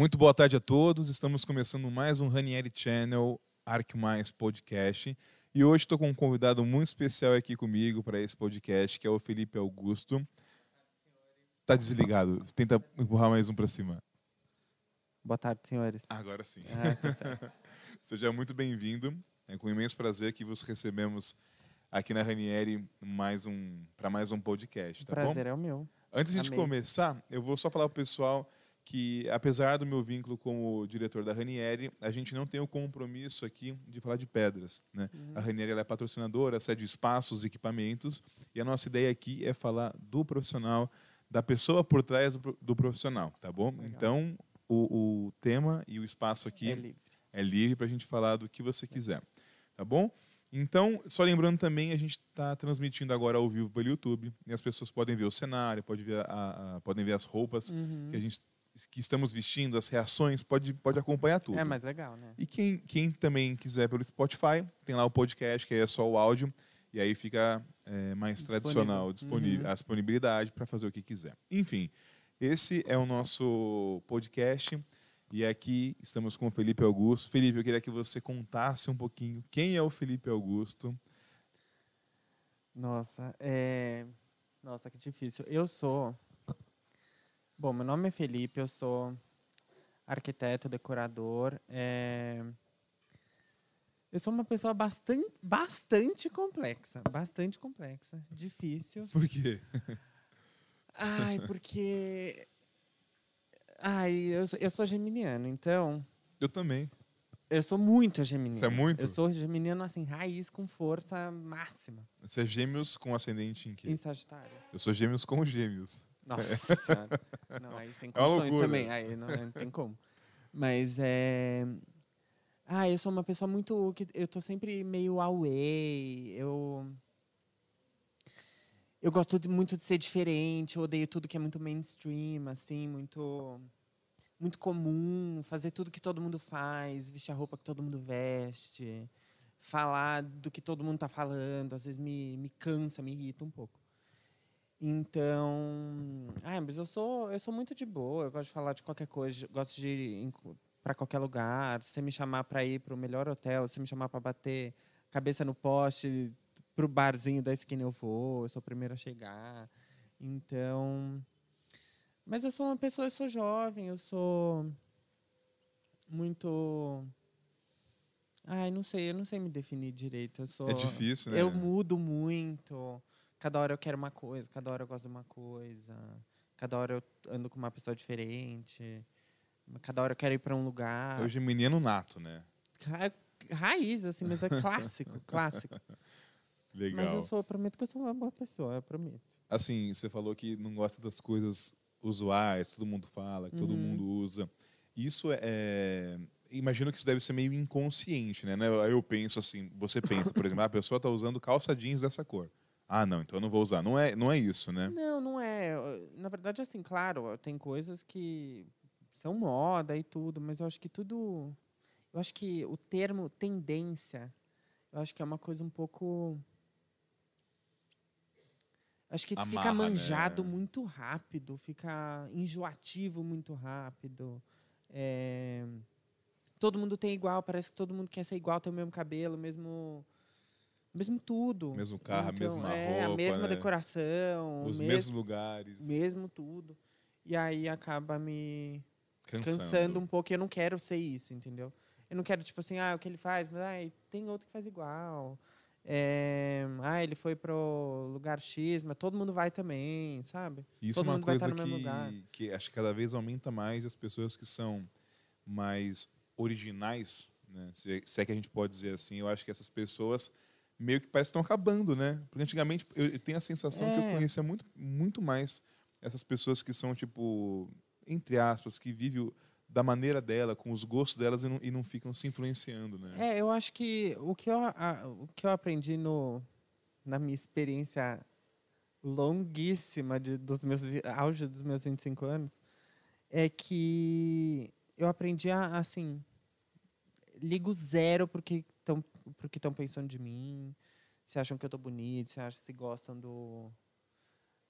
Muito boa tarde a todos. Estamos começando mais um Ranieri Channel Arc Mais Podcast. E hoje estou com um convidado muito especial aqui comigo para esse podcast, que é o Felipe Augusto. Tá desligado. Tenta empurrar mais um para cima. Boa tarde, senhores. Agora sim. Ah, tá. Seja muito bem-vindo. É com imenso prazer que vos recebemos aqui na Ranieri mais um para mais um podcast, tá bom? prazer é o meu. Antes de Amei. começar, eu vou só falar para o pessoal que, apesar do meu vínculo com o diretor da Ranieri, a gente não tem o compromisso aqui de falar de pedras. Né? Uhum. A Ranieri é patrocinadora, cede espaços, equipamentos, e a nossa ideia aqui é falar do profissional, da pessoa por trás do, pro- do profissional, tá bom? Legal. Então, o, o tema e o espaço aqui É livre. é livre para a gente falar do que você quiser, tá bom? Então, só lembrando também, a gente está transmitindo agora ao vivo pelo YouTube e as pessoas podem ver o cenário, podem ver, a- a- podem ver as roupas Uhum. que a gente que estamos vestindo, as reações, pode, pode acompanhar tudo. É mais legal, né? E quem, quem também quiser pelo Spotify, tem lá o podcast, que aí é só o áudio, e aí fica é, mais Disponível. tradicional disponível, Uhum. a disponibilidade para fazer o que quiser. Enfim, esse é o nosso podcast. E aqui estamos com o Felipe Augusto. Felipe, eu queria que você contasse um pouquinho quem é o Felipe Augusto. Nossa, é... Nossa, que difícil. Eu sou... Bom, meu nome é Felipe, eu sou arquiteto, decorador. é, Eu sou uma pessoa bastante, bastante complexa. Bastante complexa. Difícil. Por quê? Ai, porque... Ai, eu, sou- eu sou geminiano, então... Eu também. Eu sou muito geminiano. Você é muito? Eu sou geminiano, assim, raiz com força máxima. Você é gêmeos com ascendente em quê? Em Sagitário. Eu sou gêmeos com gêmeos. Nossa senhora. Não, aí sem É condições loucura. também. Aí não, não tem como. Mas é... Ah, eu sou uma pessoa muito... Eu tô sempre meio away. Eu... Eu gosto de- muito de ser diferente. Eu odeio tudo que é muito mainstream, assim, muito... Muito comum, fazer tudo que todo mundo faz, vestir a roupa que todo mundo veste, falar do que todo mundo está falando, às vezes me, me cansa, me irrita um pouco. Então, ah, mas eu sou eu sou muito de boa, eu gosto de falar de qualquer coisa, gosto de ir para qualquer lugar, se você me chamar para ir para o melhor hotel, se você me chamar para bater cabeça no poste, pro barzinho da esquina eu vou, eu sou o primeiro a chegar. Então, mas eu sou uma pessoa, eu sou jovem, eu sou muito Ai, não sei, eu não sei me definir direito. Eu sou É difícil, né? eu mudo muito. Cada hora eu quero uma coisa, cada hora eu gosto de uma coisa. Cada hora eu ando com uma pessoa diferente. Cada hora eu quero ir para um lugar. É o geminiano nato, né? Ra- Raiz, assim, mas é clássico, clássico. Legal. Mas eu sou, eu prometo que eu sou uma boa pessoa, eu prometo. Assim, você falou que não gosta das coisas usuais, todo mundo fala, que todo Uhum. mundo usa. Isso é. Imagino que isso deve ser meio inconsciente, né? Eu eu penso assim, você pensa, por exemplo, "Ah, a pessoa está usando calça jeans dessa cor. Ah, não, então eu não vou usar. Não é, não é isso, né? Não, não é. Na verdade, assim, claro, tem coisas que são moda e tudo, mas eu acho que tudo. Eu acho que o termo tendência, eu acho que é uma coisa um pouco. Acho que Amarra, fica manjado né? muito rápido, fica enjoativo muito rápido. É, Todo mundo tem igual, parece que todo mundo quer ser igual, ter o mesmo cabelo, mesmo. Mesmo tudo. Mesmo carro, a mesma é, roupa, a mesma né? decoração, Os o mesmos lugares. mesmo tudo. E aí acaba me Cansando. cansando um pouco. e Eu não quero ser isso, entendeu? Eu não quero, tipo assim, ah, o que ele faz, mas ai, tem outro que faz igual. É, ah, ele foi pro lugar X, mas todo mundo vai também, sabe? Isso todo é uma mundo vai coisa estar no mesmo lugar. que, que acho que cada vez aumenta mais as pessoas que são mais originais, né? se, se é que a gente pode dizer assim. Eu acho que essas pessoas meio que parece que estão acabando, né? Porque antigamente eu, tenho a sensação que eu É. conhecia muito, muito mais essas pessoas que são, tipo, entre aspas, que vivem da maneira dela, com os gostos delas e não, e não ficam se influenciando, né? É, eu acho que o que eu, a- o que eu aprendi no, na minha experiência longuíssima de, dos meus auge dos meus 25 anos é que eu aprendi a, assim, ligo zero porque estão porque estão pensando de mim, se acham que eu tô bonito, se acham se gostam do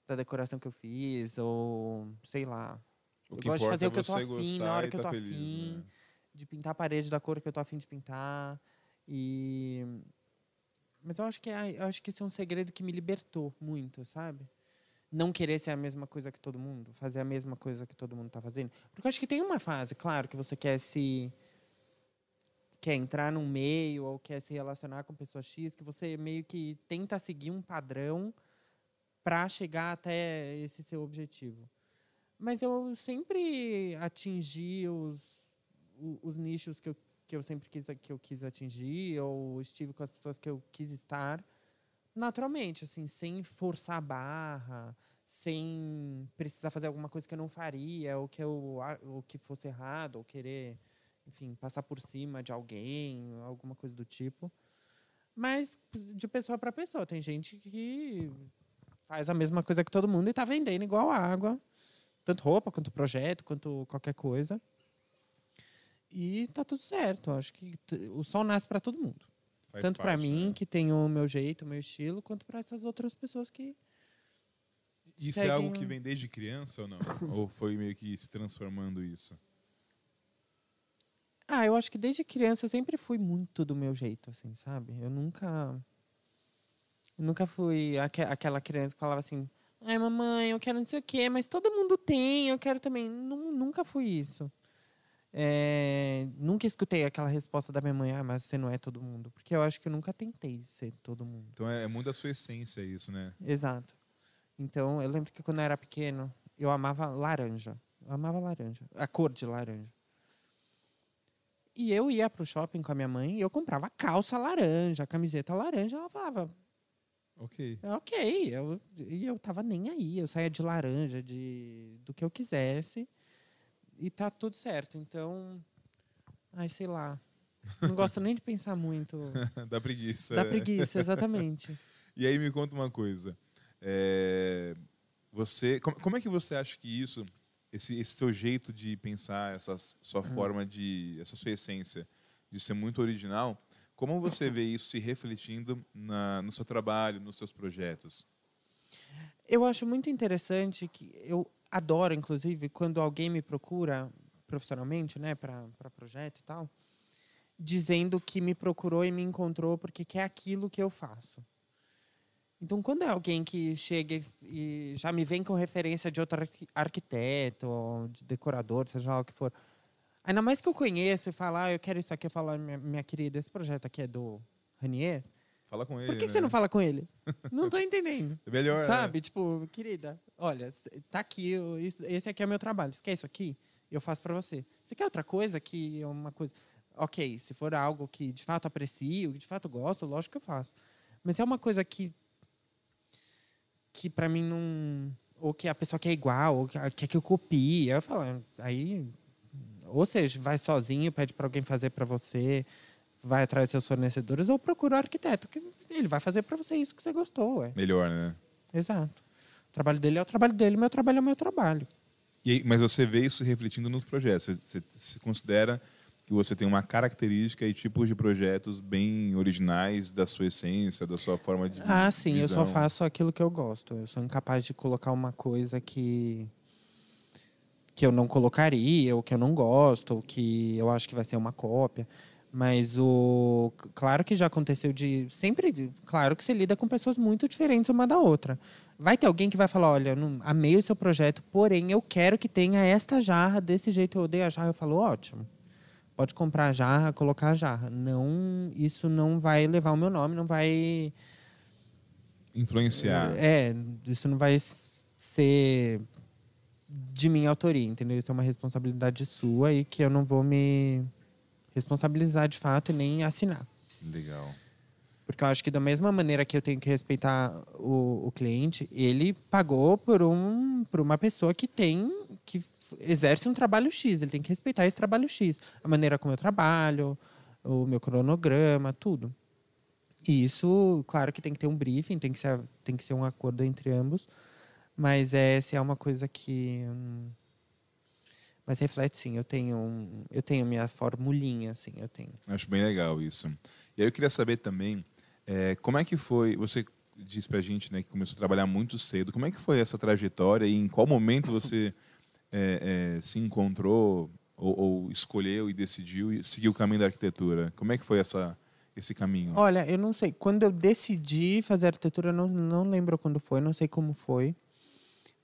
da decoração que eu fiz ou sei lá. O eu que gosto de fazer é o que eu tô afim, na hora que eu tá tô feliz, afim, né? de pintar a parede da cor que eu tô afim de pintar. E mas eu acho que é, eu acho que isso é um segredo que me libertou muito, sabe? Não querer ser a mesma coisa que todo mundo, fazer a mesma coisa que todo mundo tá fazendo. Porque eu acho que tem uma fase, claro, que você quer se quer entrar num meio ou quer se relacionar com pessoa X, que você meio que tenta seguir um padrão para chegar até esse seu objetivo. Mas eu sempre atingi os, os nichos que eu, que eu sempre quis, que eu quis atingir, ou estive com as pessoas que eu quis estar, naturalmente, assim, sem forçar a barra, sem precisar fazer alguma coisa que eu não faria, ou que, eu, ou que fosse errado, ou querer, enfim, passar por cima de alguém, alguma coisa do tipo. Mas de pessoa para pessoa. Tem gente que faz a mesma coisa que todo mundo e está vendendo igual água. Tanto roupa, quanto projeto, quanto qualquer coisa. E tá tudo certo. Acho que o sol nasce para todo mundo. Faz Tanto para mim, né? que tem o meu jeito, o meu estilo, quanto para essas outras pessoas que. Isso é seguem algo que vem desde criança ou não? ou foi meio que se transformando isso? Ah, eu acho que desde criança eu sempre fui muito do meu jeito, assim, sabe? Eu nunca. Eu nunca fui aque- aquela criança que falava assim: ai, mamãe, eu quero não sei o quê, mas todo mundo tem, eu quero também. Nu- nunca fui isso. É, nunca escutei aquela resposta da minha mãe: ah, mas você não é todo mundo. Porque eu acho que eu nunca tentei ser todo mundo. Então é, é muito da sua essência isso, né? Exato. Então, eu lembro que quando eu era pequeno, eu amava laranja. Eu amava laranja. A cor de laranja. E eu ia pro shopping com a minha mãe e eu comprava calça laranja, camiseta laranja. Ela falava, Ok. "É ok. Eu, e eu tava nem aí. Eu saía de laranja, de, do que eu quisesse. E tá tudo certo. Então, ai, sei lá. Não gosto nem de pensar muito. Dá preguiça. da é. preguiça, exatamente. E aí me conta uma coisa. É, você, como, como é que você acha que isso, esse, esse seu jeito de pensar, essa sua forma de, essa sua essência de ser muito original, como você vê isso se refletindo na, no seu trabalho, nos seus projetos? Eu acho muito interessante que eu adoro, inclusive, quando alguém me procura profissionalmente, né, para projeto e tal, dizendo que me procurou e me encontrou porque quer aquilo que eu faço. Então, quando é alguém que chega e- já me vem com referência de outro arqui- arquiteto, ou de decorador, seja lá o que for, ainda mais que eu conheço e falo, ah, eu quero isso aqui, eu falo, "Ah, minha, minha querida, esse projeto aqui é do Ranier, Fala com ele. por que, que né? você não fala com ele? não estou entendendo. É melhor. Sabe? Tipo, querida, olha, tá aqui, esse aqui é o meu trabalho. Você quer isso aqui? Eu faço para você. Você quer outra coisa que é uma coisa. Ok, se for algo que de fato aprecio, que de fato gosto, lógico que eu faço. Mas se é uma coisa que. Que para mim não. Ou que a pessoa quer igual, ou que a- quer que eu copie. Eu falo, "Ah, aí. Ou seja, vai sozinho, pede para alguém fazer para você, vai atrás dos seus fornecedores, ou procura o arquiteto, que ele vai fazer para você isso que você gostou. Ué. Melhor, né? Exato. O trabalho dele é o trabalho dele, meu trabalho é o meu trabalho. E aí- mas você vê isso refletindo nos projetos. Você, você se considera que você tem uma característica e tipos de projetos bem originais da sua essência, da sua forma de Ah, sim, eu só faço aquilo que eu gosto. Eu sou incapaz de colocar uma coisa que que eu não colocaria, ou que eu não gosto, ou que eu acho que vai ser uma cópia. Mas o claro que já aconteceu de sempre, claro que você lida com pessoas muito diferentes uma da outra. Vai ter alguém que vai falar, olha, não, amei o seu projeto, porém eu quero que tenha esta jarra desse jeito. Eu odeio a jarra, eu falo, ótimo. Pode comprar a jarra, colocar a jarra. Não, isso não vai levar o meu nome, não vai Influenciar. é, isso não vai ser de minha autoria, entendeu? Isso é uma responsabilidade sua e que eu não vou me responsabilizar de fato e nem assinar. Legal. Porque eu acho que da mesma maneira que eu tenho que respeitar o, o cliente, ele pagou por, um, por uma pessoa que tem, que exerce um trabalho X. Ele tem que respeitar esse trabalho X. A maneira como eu trabalho, o meu cronograma, tudo. E isso, claro que tem que ter um briefing, tem que ser, tem que ser um acordo entre ambos. Mas é, se é uma coisa que... hum, mas reflete sim, eu tenho, eu tenho minha formulinha, assim, eu tenho. Acho bem legal isso. E aí eu queria saber também, é, como é que foi, você disse pra gente né, que começou a trabalhar muito cedo, como é que foi essa trajetória e em qual momento você é, é, se encontrou ou, ou, escolheu e decidiu e seguiu o caminho da arquitetura? Como é que foi essa, esse caminho? Olha, eu não sei. Quando eu decidi fazer arquitetura, eu não, não lembro quando foi, não sei como foi.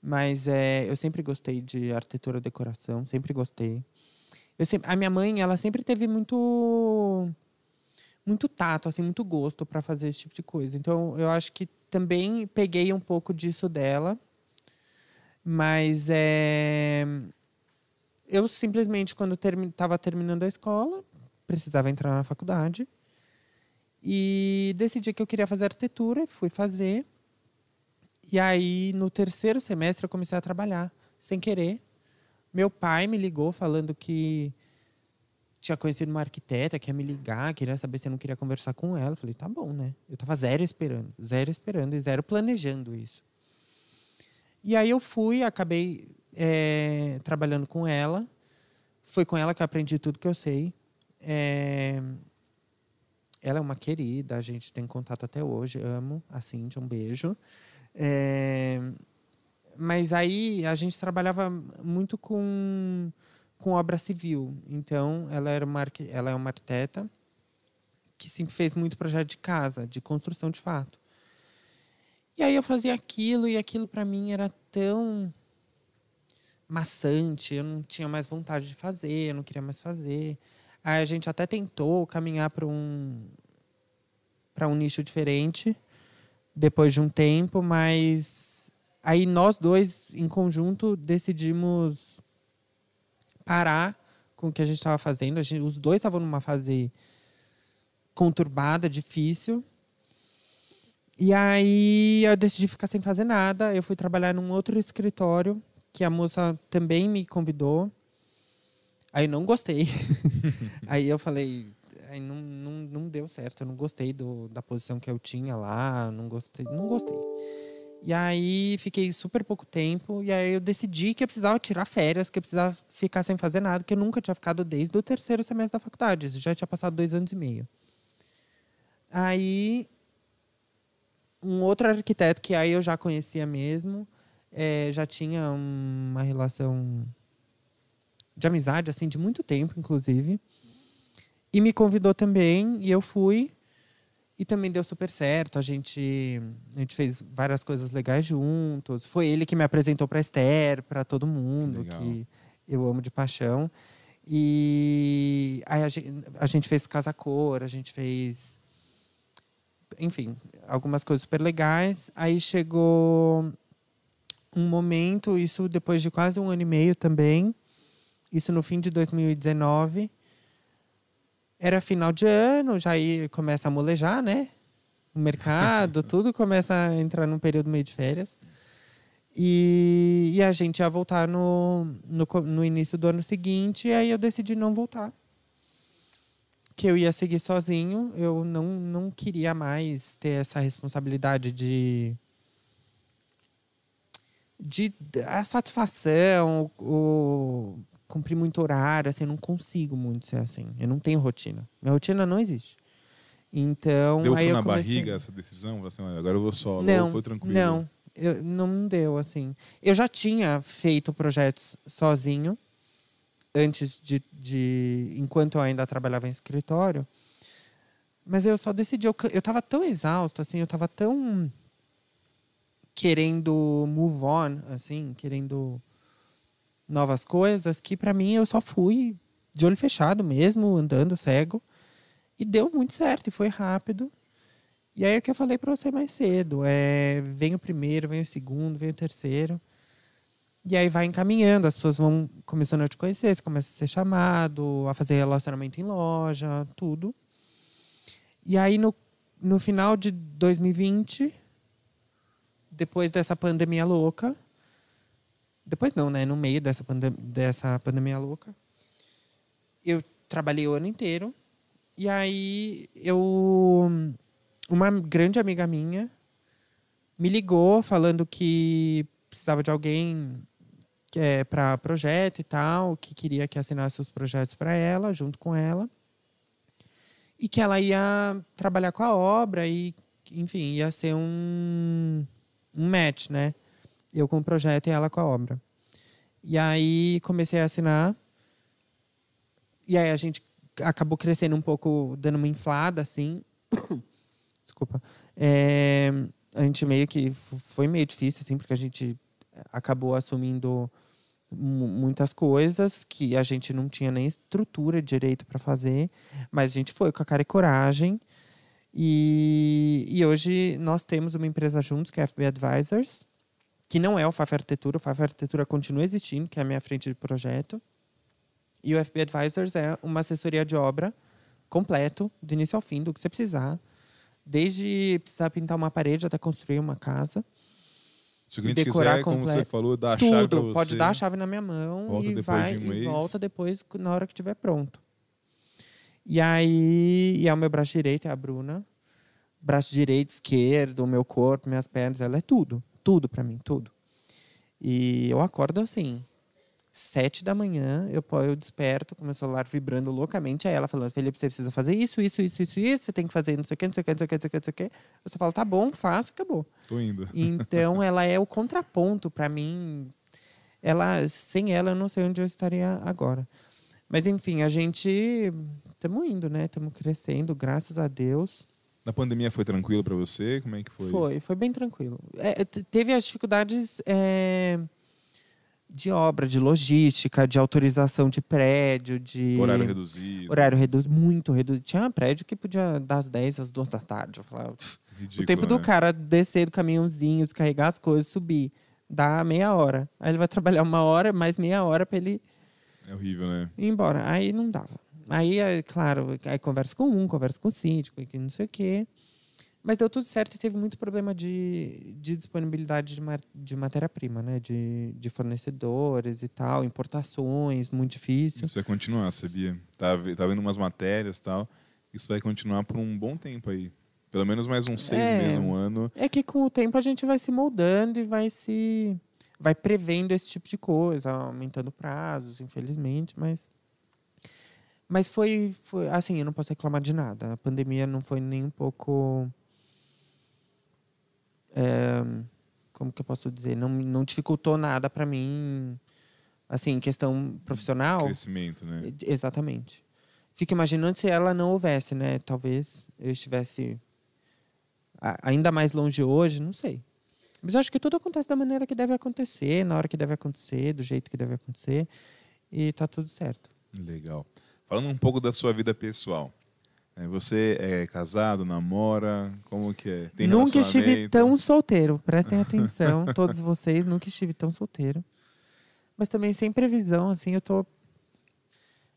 Mas é, eu sempre gostei de arquitetura e decoração, sempre gostei. Eu sempre, a minha mãe, ela sempre teve muito muito tato, assim, muito gosto para fazer esse tipo de coisa. Então, eu acho que também peguei um pouco disso dela. Mas é eu simplesmente quando estava termi terminando a escola, precisava entrar na faculdade e decidi que eu queria fazer arquitetura, fui fazer. E aí, no terceiro semestre, eu comecei a trabalhar, sem querer. Meu pai me ligou falando que tinha conhecido uma arquiteta, que ia me ligar, queria saber se eu não queria conversar com ela. Eu falei, tá bom, né? Eu tava zero esperando, zero esperando e zero planejando isso. E aí eu fui, acabei é, trabalhando com ela. Foi com ela que eu aprendi tudo que eu sei. É, ela é uma querida, a gente tem contato até hoje, amo a Cintia, um beijo. É, mas aí a gente trabalhava muito com, com obra civil. Então, ela, era uma, ela é uma arquiteta que sempre fez muito projeto de casa, de construção de fato. E aí eu fazia aquilo, e aquilo para mim era tão maçante, eu não tinha mais vontade de fazer, eu não queria mais fazer. Aí a gente até tentou caminhar para um para um nicho diferente depois de um tempo, mas aí nós dois em conjunto decidimos parar com o que a gente estava fazendo. Gente, os dois estavam numa fase conturbada, difícil. E aí eu decidi ficar sem fazer nada. Eu fui trabalhar num outro escritório que a moça também me convidou. Aí não gostei. aí eu falei, aí não, não, não deu certo. Eu não gostei do, da posição que eu tinha lá, não gostei, não gostei. E aí fiquei super pouco tempo e aí eu decidi que eu precisava tirar férias, que eu precisava ficar sem fazer nada, que eu nunca tinha ficado desde o terceiro semestre da faculdade. Já tinha passado dois anos e meio. Aí um outro arquiteto que aí eu já conhecia mesmo, é, já tinha uma relação de amizade assim de muito tempo, inclusive. E me convidou também, e eu fui. E também deu super certo. A gente, a gente fez várias coisas legais juntos. Foi ele que me apresentou para Esther, para todo mundo, Legal. que eu amo de paixão. E aí a gente, a gente fez Casa Cor, a gente fez. Enfim, algumas coisas super legais. Aí chegou um momento, isso depois de quase um ano e meio também, isso no fim de 2019 era final de ano, já aí começa a molejar, né? O mercado, tudo começa a entrar num período meio de férias. E, e a gente ia voltar no, no, no início do ano seguinte, e aí eu decidi não voltar. Que eu ia seguir sozinho, eu não, não queria mais ter essa responsabilidade de de a satisfação, o, cumprir muito horário, assim, eu não consigo muito ser assim. Eu não tenho rotina. Minha rotina não existe. Então, deu aí na comecei... barriga essa decisão? Assim, agora eu vou solo, não, foi tranquilo? Não, eu, não deu, assim. Eu já tinha feito projetos sozinho, antes de, de... Enquanto eu ainda trabalhava em escritório. Mas eu só decidi... Eu, eu tava tão exausto, assim, eu tava tão... Querendo move on, assim, querendo novas coisas, que para mim eu só fui de olho fechado mesmo, andando cego. E deu muito certo, e foi rápido. E aí é o que eu falei para você mais cedo, é, vem o primeiro, vem o segundo, vem o terceiro. E aí vai encaminhando, as pessoas vão começando a te conhecer, você começa a ser chamado, a fazer relacionamento em loja, tudo. E aí no, no final de 2020, depois dessa pandemia louca, depois não, né? No meio dessa, pandem dessa pandemia louca. Eu trabalhei o ano inteiro. E aí eu. Uma grande amiga minha me ligou falando que precisava de alguém é, para projeto e tal, que queria que assinasse os projetos para ela, junto com ela. E que ela ia trabalhar com a obra e, enfim, ia ser um, um match, né? eu com o projeto e ela com a obra. E aí comecei a assinar. E aí a gente acabou crescendo um pouco, dando uma inflada, assim. Desculpa. É, a gente meio que foi meio difícil, assim, porque a gente acabou assumindo muitas coisas que a gente não tinha nem estrutura direito para fazer, mas a gente foi com a cara e coragem. E, e hoje nós temos uma empresa juntos, que é a FB Advisors, que não é o FAF Arquitetura, o FAF Arquitetura continua existindo, que é a minha frente de projeto. E o FB Advisors é uma assessoria de obra completo, do início ao fim, do que você precisar. Desde precisar pintar uma parede até construir uma casa. Se o cliente decorar quiser, como você falou, dar a Tudo. chave você. Pode dar a chave na minha mão volta e vai um e volta depois na hora que estiver pronto. E aí, e é o meu braço direito, é a Bruna. Braço direito, esquerdo, o meu corpo, minhas pernas, ela é tudo. Tudo para mim, tudo. E eu acordo assim, sete da manhã, eu, eu desperto com meu celular vibrando loucamente, aí ela falando, Felipe, você precisa fazer isso, isso, isso, isso, isso, você tem que fazer não sei o que, não sei o que, não sei o que, não sei o que, não sei o que. Você fala, tá bom, faço, acabou. Tô indo. Então, ela é o contraponto para mim. Ela, sem ela, eu não sei onde eu estaria agora. Mas, enfim, a gente... Estamos indo, né? Estamos crescendo, graças a Deus. Na pandemia foi tranquilo para você? Como é que foi? Foi, foi bem tranquilo. É, teve as dificuldades... É de obra, de logística, de autorização de prédio, de. Horário reduzido. Horário reduzido, muito reduzido. Tinha um prédio que podia das 10 às 2 da tarde. Eu falava, Ridículo, o tempo né? do cara descer do caminhãozinho, descarregar as coisas, subir, dá meia hora. Aí ele vai trabalhar uma hora, mais meia hora para ele. É horrível, né? Ir embora. Aí não dava. Aí, claro, aí conversa com um, conversa com o síndico, que não sei o quê. Mas deu tudo certo e teve muito problema de, de disponibilidade de, de matéria-prima, né? De, de fornecedores e tal, importações, muito difícil. Isso vai continuar, sabia? Tá, tá vendo umas matérias e tal. Isso vai continuar por um bom tempo aí. Pelo menos mais uns seis é, meses, um ano. É que com o tempo a gente vai se moldando e vai se. vai prevendo esse tipo de coisa, aumentando prazos, infelizmente, mas. Mas foi, foi. Assim, eu não posso reclamar de nada. A pandemia não foi nem um pouco é, como que eu posso dizer? Não, não dificultou nada para mim, assim, questão profissional. Crescimento, né? Exatamente. Fico imaginando se ela não houvesse, né? Talvez eu estivesse ainda mais longe hoje, não sei. Mas eu acho que tudo acontece da maneira que deve acontecer, na hora que deve acontecer, do jeito que deve acontecer, e tá tudo certo. Legal. Falando um pouco da sua vida pessoal. É, você é casado, namora? Como que é? Tem nunca estive tão solteiro. Prestem atenção, todos vocês, nunca estive tão solteiro. Mas também sem previsão, assim, eu tô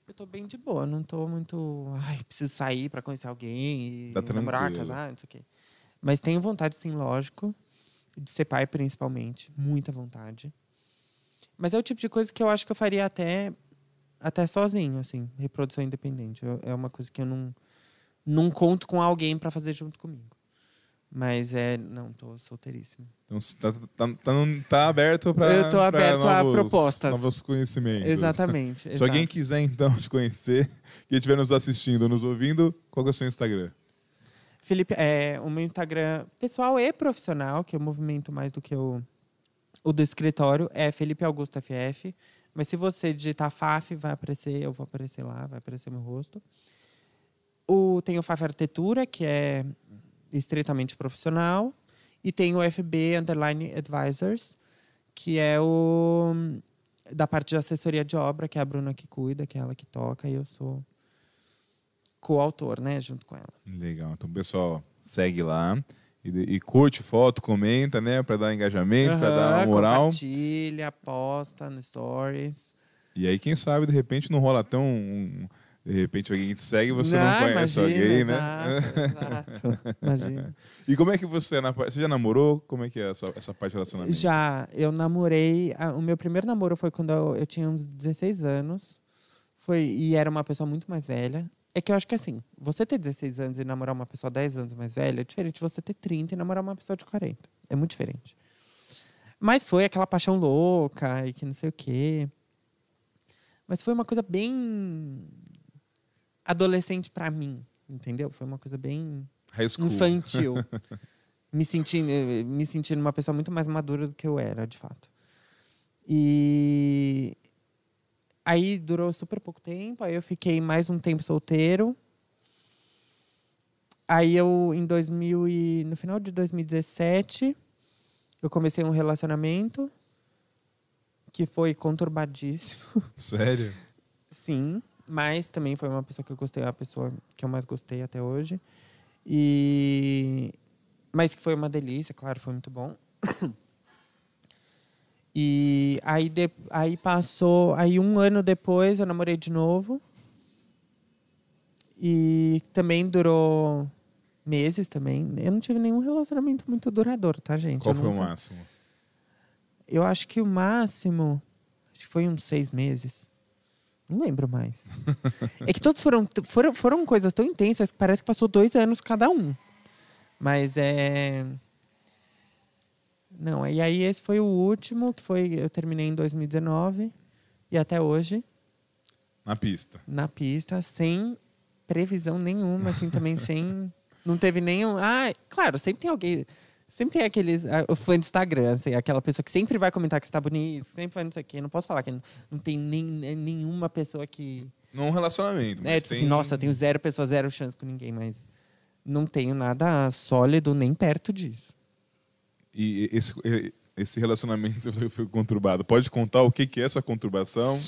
eu tô bem de boa, não tô muito, ai, preciso sair para conhecer alguém e tá namorar, casar, não sei o quê. Mas tenho vontade sim, lógico, de ser pai principalmente, muita vontade. Mas é o tipo de coisa que eu acho que eu faria até até sozinho, assim, reprodução independente. é uma coisa que eu não não conto com alguém para fazer junto comigo. Mas é, não, tô solteiríssimo. Então tá, tá, tá, tá aberto para Eu tô aberto novos, a propostas. Novos conhecimentos. Exatamente. Se alguém quiser então te conhecer, que estiver nos assistindo, nos ouvindo, qual é o seu Instagram? Felipe, é, o meu Instagram pessoal e profissional, que eu movimento mais do que o, o do escritório, é Felipe Augusto FF. Mas se você digitar FAF, vai aparecer, eu vou aparecer lá, vai aparecer meu rosto. O, tem o FAF Arquitetura, que é estritamente profissional. E tem o FB Underline Advisors, que é o da parte de assessoria de obra, que é a Bruna que cuida, que é ela que toca, e eu sou coautor, né, junto com ela. Legal. Então, pessoal, segue lá. E, e curte foto, comenta, né? Para dar engajamento, uhum, para dar moral. Compartilha, posta no stories. E aí, quem sabe, de repente, não rola tão um, de repente alguém te segue e você não, não conhece imagina, alguém, né? Exato, imagina. E como é que você, você já namorou? Como é que é essa, essa parte do relacionamento? Já, eu namorei, o meu primeiro namoro foi quando eu, eu tinha uns 16 anos, foi, e era uma pessoa muito mais velha. É que eu acho que assim, você ter 16 anos e namorar uma pessoa 10 anos mais velha é diferente de você ter 30 e namorar uma pessoa de 40. É muito diferente. Mas foi aquela paixão louca e que não sei o quê. Mas foi uma coisa bem adolescente para mim, entendeu? Foi uma coisa bem infantil. me sentindo me sentindo uma pessoa muito mais madura do que eu era, de fato. E aí durou super pouco tempo, aí eu fiquei mais um tempo solteiro. Aí eu, em 2000 e, no final de 2017, eu comecei um relacionamento que foi conturbadíssimo. Sério? Sim, mas também foi uma pessoa que eu gostei, a pessoa que eu mais gostei até hoje. E mas que foi uma delícia, claro, foi muito bom. E aí, de, aí passou, aí um ano depois eu namorei de novo. E também durou meses também. Eu não tive nenhum relacionamento muito duradouro, tá, gente? Qual Eu foi o nunca- máximo? Eu acho que o máximo, acho que foi uns seis meses. Não lembro mais. é que todos foram, foram, foram coisas tão intensas que parece que passou dois anos cada um. Mas é. Não, e aí esse foi o último, que foi. Eu terminei em 2019. E até hoje, Na pista. na pista, sem previsão nenhuma, assim, também sem. Não teve nenhum. Ah, claro, sempre tem alguém. Sempre tem aqueles. ah, O fã de Instagram, assim, aquela pessoa que sempre vai comentar que está bonito, sempre vai não sei o quê. Não posso falar que não, não tem nem, nenhuma pessoa que. Num relacionamento. É, tipo tem... assim, nossa, tenho zero pessoas, zero chance com ninguém, mas não tenho nada sólido nem perto disso. E esse, esse relacionamento você foi conturbado. Pode contar o que que é essa conturbação?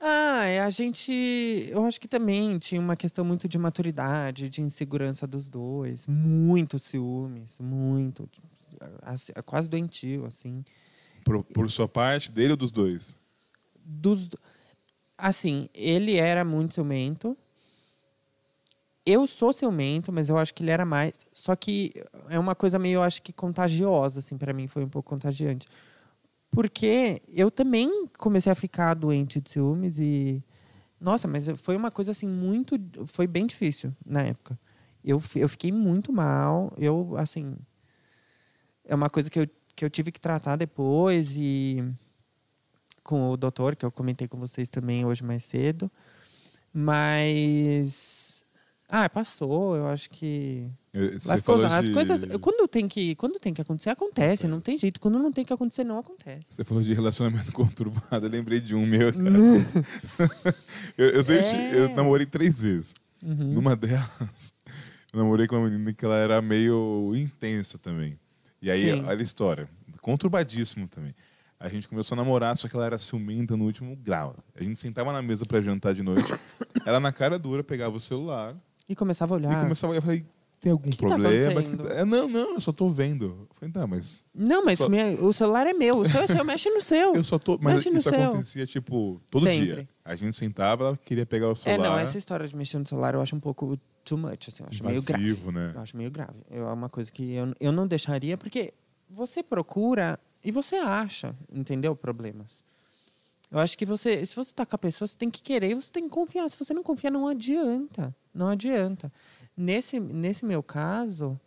Ah, é, a gente. Eu acho que também tinha uma questão muito de maturidade, de insegurança dos dois. Muito ciúmes, muito. assim, quase doentio, assim. Por, por sua parte, dele ou dos dois? Dos, assim, ele era muito ciumento. Eu sou ciumento, mas eu acho que ele era mais. Só que é uma coisa meio, eu acho que contagiosa, assim, para mim foi um pouco contagiante. Porque eu também comecei a ficar doente de ciúmes e. Nossa, mas foi uma coisa assim muito. Foi bem difícil na época. Eu, eu fiquei muito mal. Eu, assim. É uma coisa que eu, que eu tive que tratar depois e. Com o doutor, que eu comentei com vocês também hoje mais cedo. Mas. Ah, passou. Eu acho que. Eu- ficar falou, usando. As de, coisas, quando tem que, quando tem que acontecer, acontece, não tem jeito. Quando não tem que acontecer, não acontece. você falou de relacionamento conturbado. Eu lembrei de um meu. cara. eu, eu, sempre, É. eu namorei três vezes. Uhum. Numa delas, eu namorei com uma menina que ela era meio intensa também. E aí, Sim. olha a história. Conturbadíssimo também. A gente começou a namorar, só que ela era ciumenta no último grau. A gente sentava na mesa pra jantar de noite. ela, na cara dura, pegava o celular E começava a e olhar. começava a olhar. Eu falei, tem algum Que tá problema? é, não, não, eu só tô vendo. Eu falei, tá, mas Não, mas Só- minha- o celular é meu. O seu é seu, mexe no seu. eu só tô. Mas Mexe isso acontecia, tipo, todo Sempre. dia. A gente sentava, ela queria pegar o É, celular. não, essa história de mexer no celular eu acho um pouco too much, assim, eu acho meio grave. invasivo, né? Eu acho meio grave. Eu- É uma coisa que eu, eu não deixaria, porque você procura e você acha, entendeu? Problemas. Eu acho que você, se você tá com a pessoa, você tem que querer e você tem que confiar. Se você não confiar, não adianta. Não adianta. Nesse, nesse meu caso,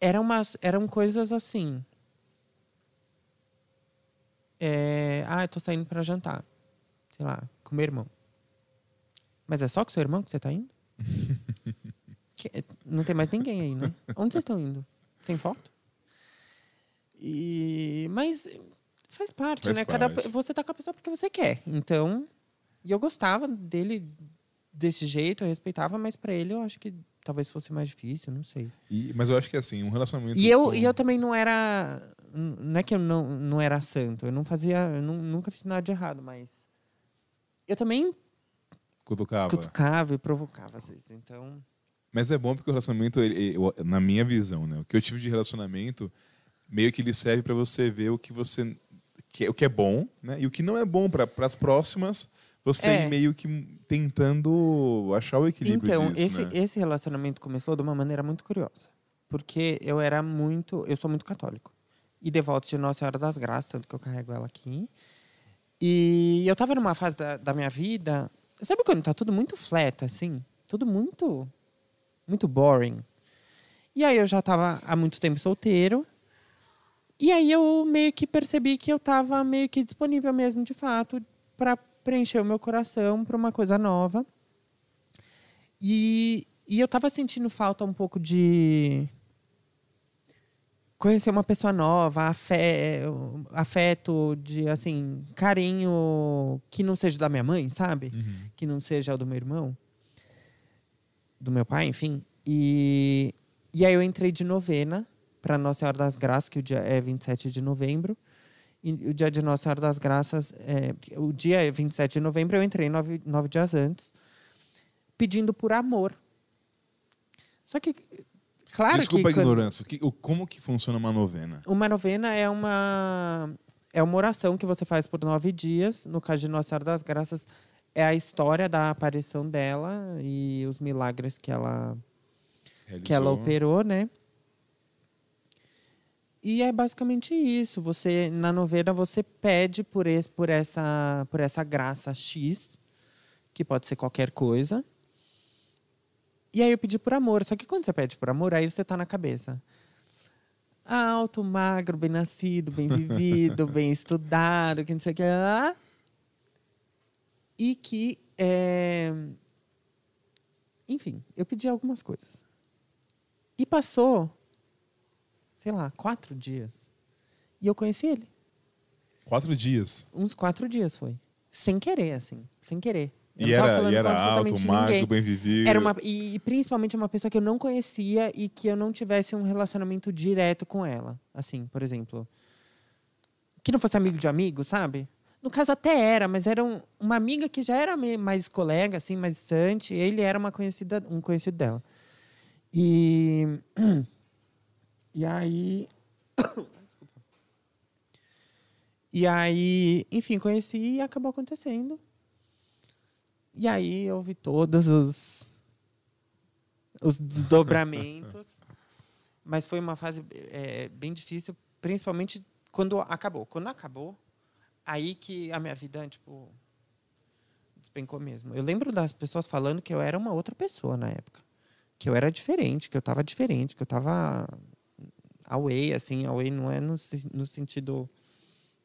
eram, umas, eram coisas assim. É, ah, eu tô saindo para jantar. Sei lá, com meu irmão. Mas é só com seu irmão que você tá indo? Que- não tem mais ninguém aí, né? Onde vocês estão indo? Tem foto? E, mas faz parte, Faz né? Cada, parte. pe- você tá com a pessoa porque você quer. Então, e eu gostava dele desse jeito, eu respeitava, mas pra ele eu acho que talvez fosse mais difícil, não sei. E- mas eu acho que assim, um relacionamento. E eu, com- e eu também não era. Não é que eu não, não era santo, eu não fazia. Eu nu- nunca fiz nada de errado, mas. Eu também cutucava. cutucava e provocava às vezes. Então. Mas é bom porque o relacionamento, ele- eu- na minha visão, né? O que eu tive de relacionamento, meio que ele serve para você ver o que você que, o que é bom, né? E o que não é bom para as próximas, você É. meio que tentando achar o equilíbrio Então, disso, esse, né? esse relacionamento começou de uma maneira muito curiosa. Porque eu era muito. Eu sou muito católico. E devoto de Nossa Senhora das Graças, tanto que eu carrego ela aqui. E eu tava numa fase da, da minha vida. Sabe quando tá tudo muito flat, assim? Tudo muito. Muito boring. E aí eu já tava há muito tempo solteiro. E aí eu meio que percebi que eu tava meio que disponível mesmo, de fato, para preencher o meu coração para uma coisa nova. E, e eu tava sentindo falta um pouco de. conhecer uma pessoa nova, afé, afeto de assim, carinho que não seja da minha mãe, sabe? Uhum. Que não seja o do meu irmão, do meu pai, enfim. E e aí eu entrei de novena para Nossa Senhora das Graças, que o dia é 27 de novembro. E o dia de Nossa Senhora das Graças, é, o dia é 27 de novembro, eu entrei nove, nove dias antes, pedindo por amor. Só que, claro Desculpa que... a ignorância. Que- como que funciona uma novena? Uma novena é uma é uma oração que você faz por nove dias. No caso de Nossa Senhora das Graças, é a história da aparição dela e os milagres que ela que ela operou, né? E é basicamente isso. Você na novena você pede por esse, por essa por essa graça X, que pode ser qualquer coisa. E aí eu pedi por amor. Só que quando você pede por amor, aí você tá na cabeça. Alto, magro, bem nascido, bem vivido, bem estudado, que não sei o que. ah. E que. é, Enfim, eu pedi algumas coisas. E passou, sei lá, quatro dias. E eu conheci ele. Quatro dias. Uns quatro dias foi. Sem querer, assim. Sem querer. Eu E era, e era alto, magro, bem vivido. Era uma, e, e principalmente uma pessoa que eu não conhecia e que eu não tivesse um relacionamento direto com ela. Assim, por exemplo. Que não fosse amigo de amigo, sabe? No caso até era, mas era um- uma amiga que já era mais colega, assim, mais distante. Ele era uma conhecida, um conhecido dela. E. E aí. Desculpa. E aí, enfim, conheci e acabou acontecendo. E aí eu vi todos os, os desdobramentos. Mas foi uma fase é, bem difícil, principalmente quando acabou. Quando acabou, aí que a minha vida, tipo, despencou mesmo. Eu lembro das pessoas falando que eu era uma outra pessoa na época. Que eu era diferente, que eu tava diferente, que eu tava away, assim, away não é no, no sentido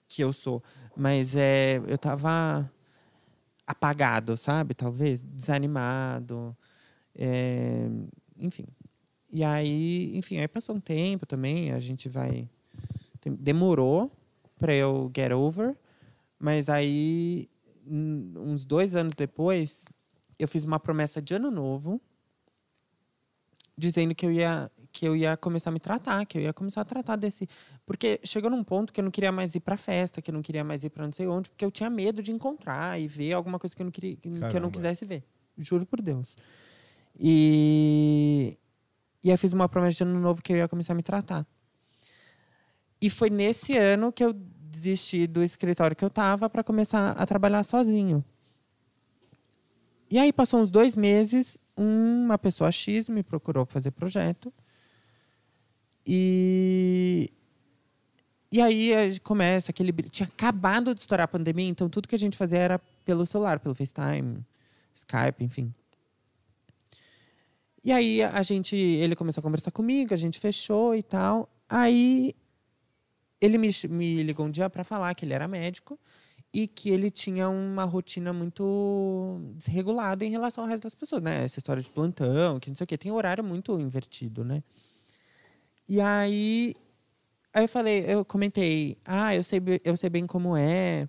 que eu sou, mas é, eu tava apagado, sabe? Talvez desanimado, é, enfim. E aí, enfim, aí passou um tempo também, a gente vai demorou para eu get over, mas aí uns dois anos depois eu fiz uma promessa de ano novo dizendo que eu ia que eu ia começar a me tratar, que eu ia começar a tratar desse, porque chegou num ponto que eu não queria mais ir para festa, que eu não queria mais ir para não sei onde, porque eu tinha medo de encontrar e ver alguma coisa que eu não queria, que eu Caramba. não quisesse ver. Juro por Deus. E e aí eu fiz uma promessa de ano novo que eu ia começar a me tratar. E foi nesse ano que eu desisti do escritório que eu tava para começar a trabalhar sozinho. E aí passou uns dois meses, uma pessoa X me procurou para fazer projeto. E e aí começa aquele tinha acabado de estourar a pandemia, então tudo que a gente fazia era pelo celular, pelo FaceTime, Skype, enfim. E aí a gente, ele começou a conversar comigo, a gente fechou e tal. Aí ele me, me ligou um dia para falar que ele era médico e que ele tinha uma rotina muito desregulada em relação ao resto das pessoas, né? Essa história de plantão, que não sei o quê, tem horário muito invertido, né? E aí, aí eu falei, eu comentei, ah, eu sei, eu sei bem como é,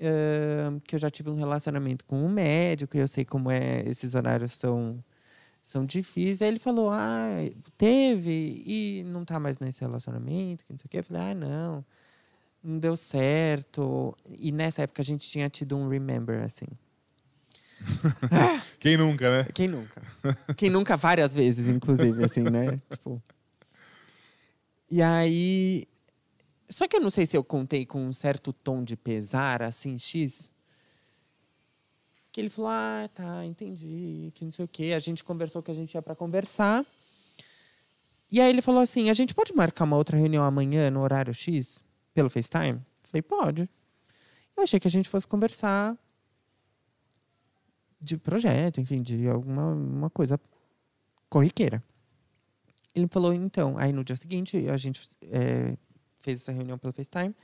ahn, que eu já tive um relacionamento com um médico, e eu sei como é, esses horários são, são difíceis. Aí ele falou, ah, teve, e não tá mais nesse relacionamento, que não sei o quê. Eu falei, ah, não, não deu certo. E nessa época a gente tinha tido um remember, assim. Quem nunca, né? Quem nunca? Quem nunca várias vezes, inclusive, assim, né? Tipo. E aí. Só que eu não sei se eu contei com um certo tom de pesar, assim, X. Que ele falou: ah, tá, entendi, que não sei o quê. A gente conversou que a gente ia para conversar. E aí ele falou assim: a gente pode marcar uma outra reunião amanhã no horário X, pelo FaceTime? Falei: pode. Eu achei que a gente fosse conversar de projeto, enfim, de alguma uma coisa corriqueira. Ele falou, então, aí no dia seguinte a gente eh, fez essa reunião pelo FaceTime.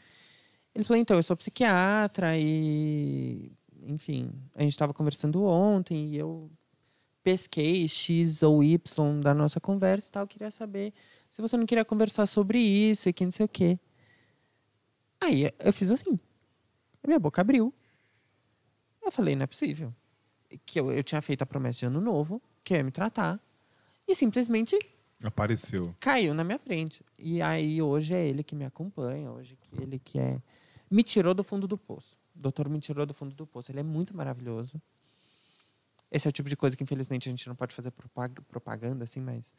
Ele falou, então, eu sou psiquiatra e, enfim, a gente estava conversando ontem e eu pesquei X ou Y da nossa conversa e tal, queria saber se você não queria conversar sobre isso e que não sei o quê. Aí eu fiz assim. A minha boca abriu. Eu falei, não é possível. Que eu, eu tinha feito a promessa de ano novo, que eu ia me tratar. E simplesmente Apareceu. caiu na minha frente. E aí hoje é ele que me acompanha, hoje que ele que é me tirou do fundo do poço. O doutor me tirou do fundo do poço. Ele é muito maravilhoso. Esse é o tipo de coisa que infelizmente a gente não pode fazer propag- propaganda assim, mas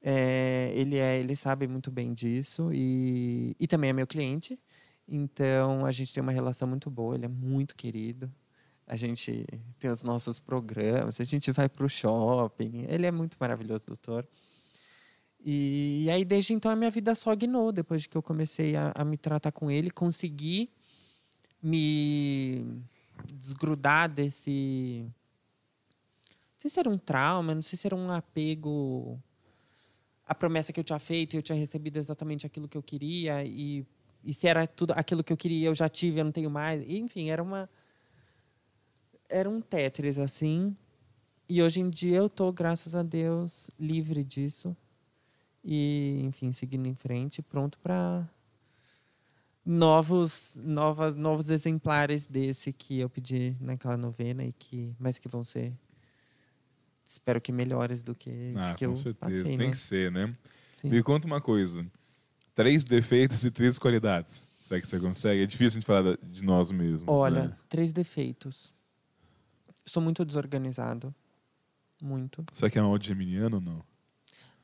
é, ele é, ele sabe muito bem disso e, e também é meu cliente. Então a gente tem uma relação muito boa. Ele é muito querido. A gente tem os nossos programas. A gente vai para o shopping. Ele é muito maravilhoso, doutor. E, aí, desde então, a minha vida só guinou. Depois de que eu comecei a, a me tratar com ele, consegui me desgrudar desse. Não sei se era um trauma, não sei se era um apego à promessa que eu tinha feito e eu tinha recebido exatamente aquilo que eu queria. E, e se era tudo aquilo que eu queria, eu já tive, eu não tenho mais. E, enfim, era uma. Era um Tetris, assim. E hoje em dia eu tô, graças a Deus, livre disso e enfim seguindo em frente pronto para novos novas novos exemplares desse que eu pedi naquela novena e que mas que vão ser espero que melhores do que Ah, que com eu certeza. passei Tem né? que ser, né? Sim. Me conta uma coisa. Três defeitos e três qualidades. Será que você consegue? É difícil a gente falar de nós mesmos, olha né? três defeitos sou muito desorganizado muito Será que é mal de geminiano ou não?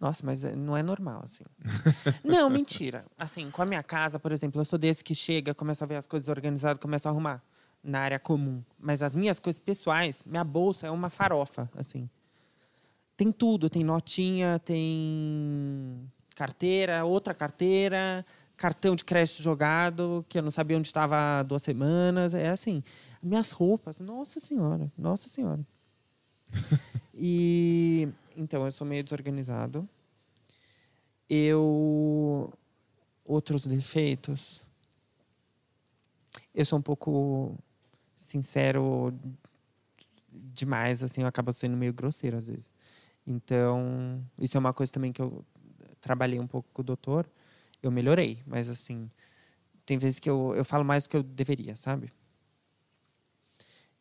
Nossa, mas é- não é normal, assim. não, mentira. Assim, com a minha casa, por exemplo, eu sou desse que chega, começa a ver as coisas organizadas, começa a arrumar na área comum. Mas as minhas coisas pessoais, minha bolsa é uma farofa, assim. Tem tudo, tem notinha, tem carteira, outra carteira, cartão de crédito jogado, que eu não sabia onde estava há duas semanas. É assim. Minhas roupas, nossa senhora, nossa senhora. e então eu sou meio desorganizado. Eu outros defeitos. Eu sou um pouco sincero demais, assim, eu acabo sendo meio grosseiro às vezes. Então, isso é uma coisa também que eu trabalhei um pouco com o doutor. Eu melhorei, mas assim, tem vezes que eu, eu falo mais do que eu deveria, sabe?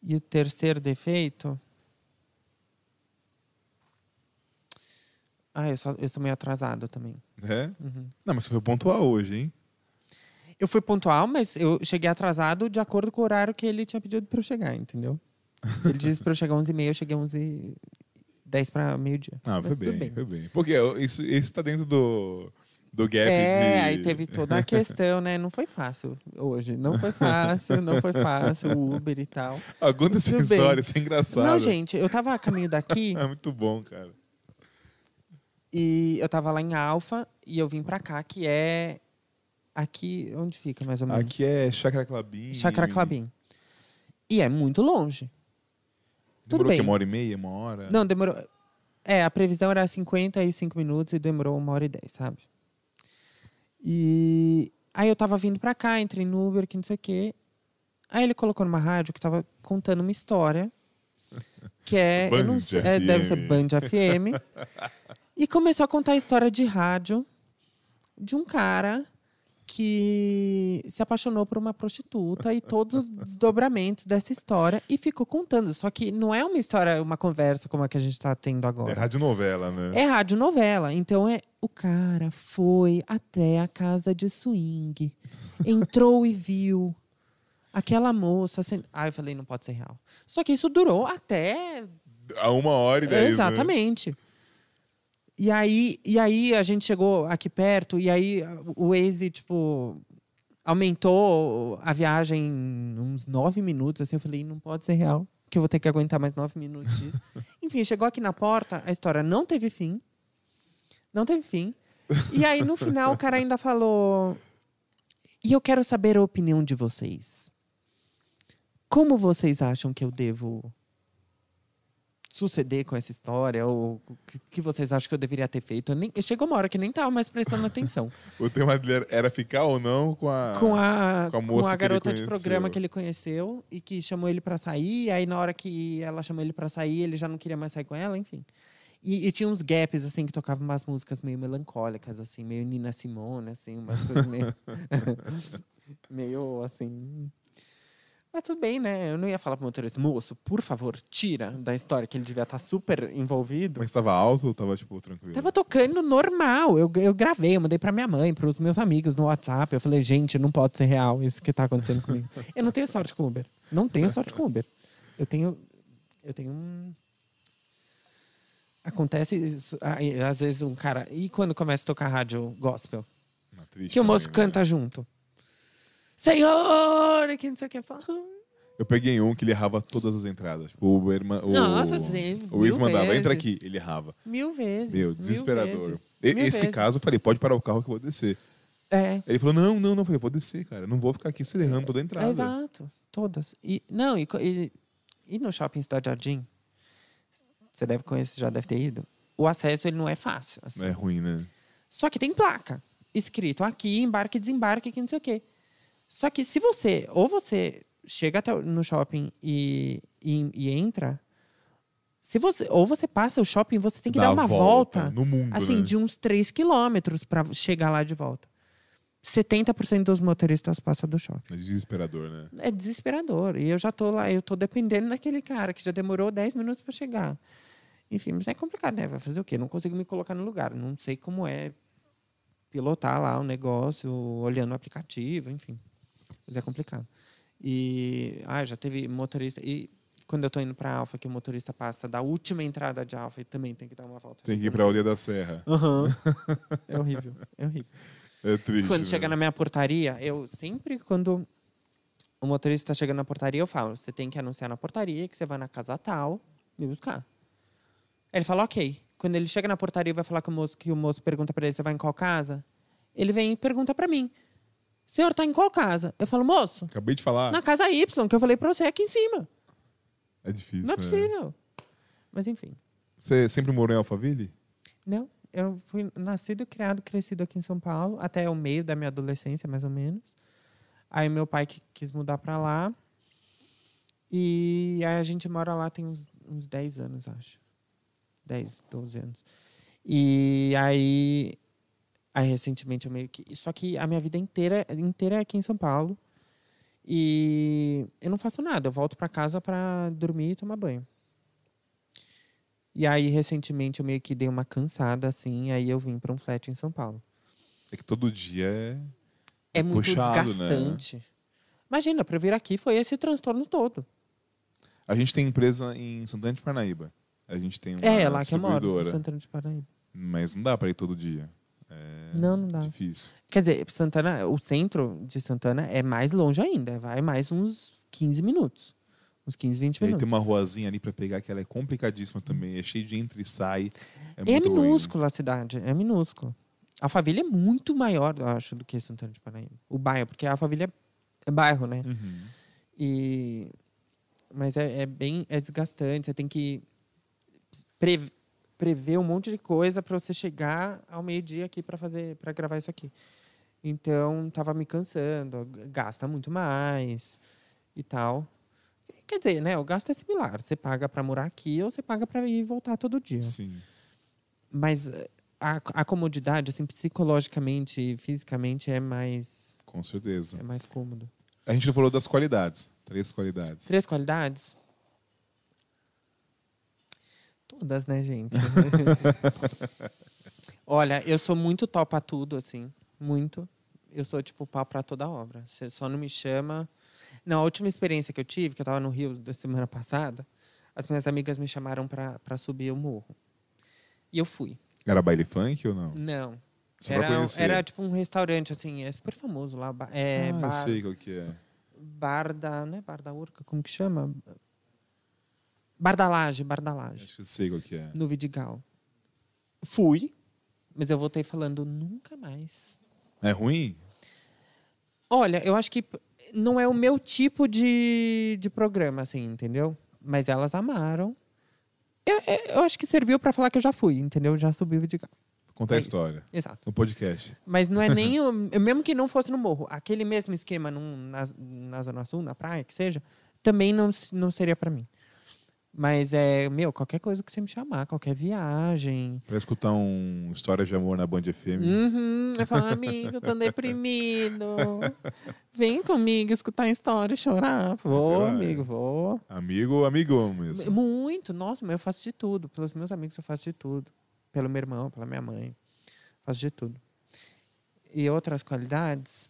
E o terceiro defeito. Ah, eu, só, eu sou meio atrasado também. É? Uhum. Não, mas você foi pontual hoje, hein? Eu fui pontual, mas eu cheguei atrasado de acordo com o horário que ele tinha pedido para eu chegar, entendeu? Ele disse para eu chegar 11h30, eu cheguei 11 10 para meio-dia. Ah, foi tudo bem, foi bem. Porque isso, isso tá dentro do, do gap É, de... aí teve toda a questão, né? Não foi fácil hoje. Não foi fácil, não foi fácil o Uber e tal. Ah, conta essa Tudo bem. história, isso é engraçado. Não, gente, eu tava a caminho daqui É muito bom, cara. E eu tava lá em Alfa e eu vim pra cá, que é aqui, onde fica mais ou menos? Aqui é Chácara Clabim. Chácara Clabim. E é muito longe. Demorou bem. Uma hora e meia, uma hora? Não, demorou. É, a previsão era 55 minutos e demorou uma hora e 10, sabe? E aí eu tava vindo pra cá, entrei no Uber, que não sei o quê. Aí ele colocou numa rádio que tava contando uma história. Que é. eu não Band sei, é, deve ser. Band FM. e começou a contar a história de rádio de um cara que se apaixonou por uma prostituta e todos os desdobramentos dessa história e ficou contando. Só que não é uma história, uma conversa como a que a gente está tendo É agora. radionovela, né? É radionovela. Então é o cara foi até a casa de swing, entrou e viu aquela moça. Sen... Ah, eu falei, não pode ser real. Só que isso durou até A uma hora e dez, né? E aí, e aí a gente chegou aqui perto, e aí o Waze, tipo, aumentou a viagem uns nove minutos. Assim, eu falei, não pode ser real, que eu vou ter que aguentar mais nove minutos disso. Enfim, chegou aqui na porta, a história não teve fim. Não teve fim. E aí, no final, o cara ainda falou. E eu quero saber a opinião de vocês. Como vocês acham que eu devo suceder com essa história? Ou o que- vocês acham que eu deveria ter feito? Eu nem, chegou uma hora que nem estava mais prestando atenção. O tema dele era ficar ou não com a... com a, com a com moça a que ele garota de programa que ele conheceu e que chamou ele pra sair. E aí, na hora que ela chamou ele pra sair, ele já não queria mais sair com ela, enfim. E, e tinha uns gaps, assim, que tocavam umas músicas meio melancólicas, assim, meio Nina Simone, assim, umas coisas meio. meio assim. Mas tudo bem, né? Eu não ia falar pro motorista, moço, por favor, tira da história, que ele devia estar super envolvido. Mas estava alto ou estava, tipo, tranquilo? Tava tocando normal. Eu, eu gravei, eu mandei pra minha mãe, pros meus amigos no WhatsApp. Eu falei, gente, não pode ser real isso que tá acontecendo comigo. eu não tenho sorte com Uber. Não tenho sorte com Uber. Eu tenho. Eu tenho um. Acontece isso. aí, Às vezes um cara. E quando começa a tocar rádio gospel? Não, triste Que o moço também, né? canta junto. Senhor! Que não sei o que. Fala, "Ah, Eu peguei um que ele errava todas as entradas. Tipo, o ma- o, Nossa, sim, o mil mandava, entra vezes. aqui. Ele errava. Mil vezes. Meu, mil desesperador. vezes, mil Esse vezes. caso, eu falei, pode parar o carro que eu vou descer. É. Ele falou, não, não, não. Eu falei, vou descer, cara. Não vou ficar aqui você errando toda a entrada. Exato, todas. E, não, e, e, e no shopping Cidade Jardim, você deve conhecer, já deve ter ido, o acesso ele não é fácil. assim. É ruim, né? Só que tem placa escrito aqui, embarque, desembarque, aqui não sei o quê. Só que se você, ou você chega até no shopping e, e, e entra, se você, ou você passa o shopping, você tem que Dá dar uma volta, No mundo, assim, né? de uns 3 quilômetros para chegar lá de volta. 70% dos motoristas passam do shopping. É desesperador, né? É desesperador. E eu já tô lá, eu tô dependendo daquele cara que já demorou 10 minutos para chegar. Enfim, mas é complicado, né? Vai fazer o quê? Não consigo me colocar no lugar. Não sei como é pilotar lá o negócio, olhando o aplicativo, enfim. Mas é complicado. E ah, já teve motorista e quando eu tô indo para Alfa, que o motorista passa da última entrada de Alfa e também tem que dar uma volta. Tem que ir pra Aldeia da Serra. Aham. É horrível, é horrível. É triste. Quando né? chega na minha portaria, eu sempre, quando o motorista está chegando na portaria, eu falo: você tem que anunciar na portaria que você vai na casa tal me buscar. Ele fala: ok. Quando ele chega na portaria e vai falar com o moço, que o moço pergunta para ele: você vai em qual casa? Ele vem e pergunta para mim: senhor, está em qual casa? Eu falo: moço, Acabei de falar. na casa Y, que eu falei para você aqui em cima. É difícil. Não é né? possível. Mas enfim. Você sempre morou em Alphaville? Não, eu fui nascido, criado, crescido aqui em São Paulo, até o meio da minha adolescência, mais ou menos. Aí meu pai quis mudar para lá. E aí a gente mora lá tem uns, uns 10 anos, acho. 10, 12 anos. E aí, aí recentemente eu meio que. Só que a minha vida inteira, inteira é aqui em São Paulo. E eu não faço nada, eu volto para casa para dormir e tomar banho. E aí, recentemente, eu meio que dei uma cansada, assim, aí eu vim para um flat em São Paulo. É que todo dia é. É muito puxado, né? desgastante. Imagina, para vir aqui foi esse transtorno todo. A gente tem empresa em Santana de Parnaíba. A gente tem uma é, lá que eu moro. Santana de Paraíba. Mas não dá pra ir todo dia. É Não, não dá. difícil. Quer dizer, Santana, o centro de Santana é mais longe ainda, vai mais uns 15 minutos. Uns 15, 20 E aí minutos. tem uma ruazinha ali pra pegar que ela é complicadíssima também. É cheio de entra e sai. É, É ruim. minúscula a cidade, é minúscula. Alphaville é muito maior, eu acho, do que Santana de Paraíba. O bairro, porque Alphaville é, é bairro, né? Uhum. E mas é, é bem é desgastante. Você tem que prever um monte de coisa para você chegar ao meio dia aqui para fazer para gravar isso aqui. Então tava me cansando, gasta muito mais e tal. Quer dizer, né? O gasto é similar. Você paga para morar aqui ou você paga para ir e voltar todo dia. Sim. Mas eh, a, a comodidade, assim, psicologicamente e fisicamente é mais Com certeza. é mais cômodo. A gente não falou das qualidades. Três qualidades. Três qualidades? Todas, né, gente? Olha, eu sou muito topa tudo, assim. Muito. Eu sou, tipo, pau pra toda obra. Você só não me chama. Não, a última experiência que eu tive, que eu tava no Rio da semana passada, as minhas amigas me chamaram pra, pra subir o morro. E eu fui. Era baile funk ou não? Não. Só Era, era tipo um restaurante, assim, é super famoso lá. É, ah, eu bar, sei qual que é. bar da. Não é bar da Urca? Como que chama? Bar da Laje, Bar da Laje. Acho que eu sei qual que é. no Vidigal. Fui, mas eu voltei falando nunca mais. É ruim? Olha, eu acho que não é o meu tipo de, de programa, assim, entendeu? Mas elas amaram. Eu, eu- acho que serviu pra falar que eu já fui, entendeu? Já subi o Vidigal. Contar a É isso. história. Exato. No podcast. Mas não é nem o. Mesmo que não fosse no morro, aquele mesmo esquema num- na, na Zona Sul, na praia, que seja, também não, não seria pra mim. Mas é, meu, qualquer coisa que você me chamar, qualquer viagem. Pra escutar um História de Amor na Band FM. Uhum, eu falo, amigo, eu tô deprimido. Vem comigo escutar história e chorar. Vou, amigo, vou. Amigo ou amigão mesmo? Muito, nossa, mas eu faço de tudo. Pelos meus amigos eu faço de tudo. Pelo meu irmão, pela minha mãe. Faço de tudo. E outras qualidades.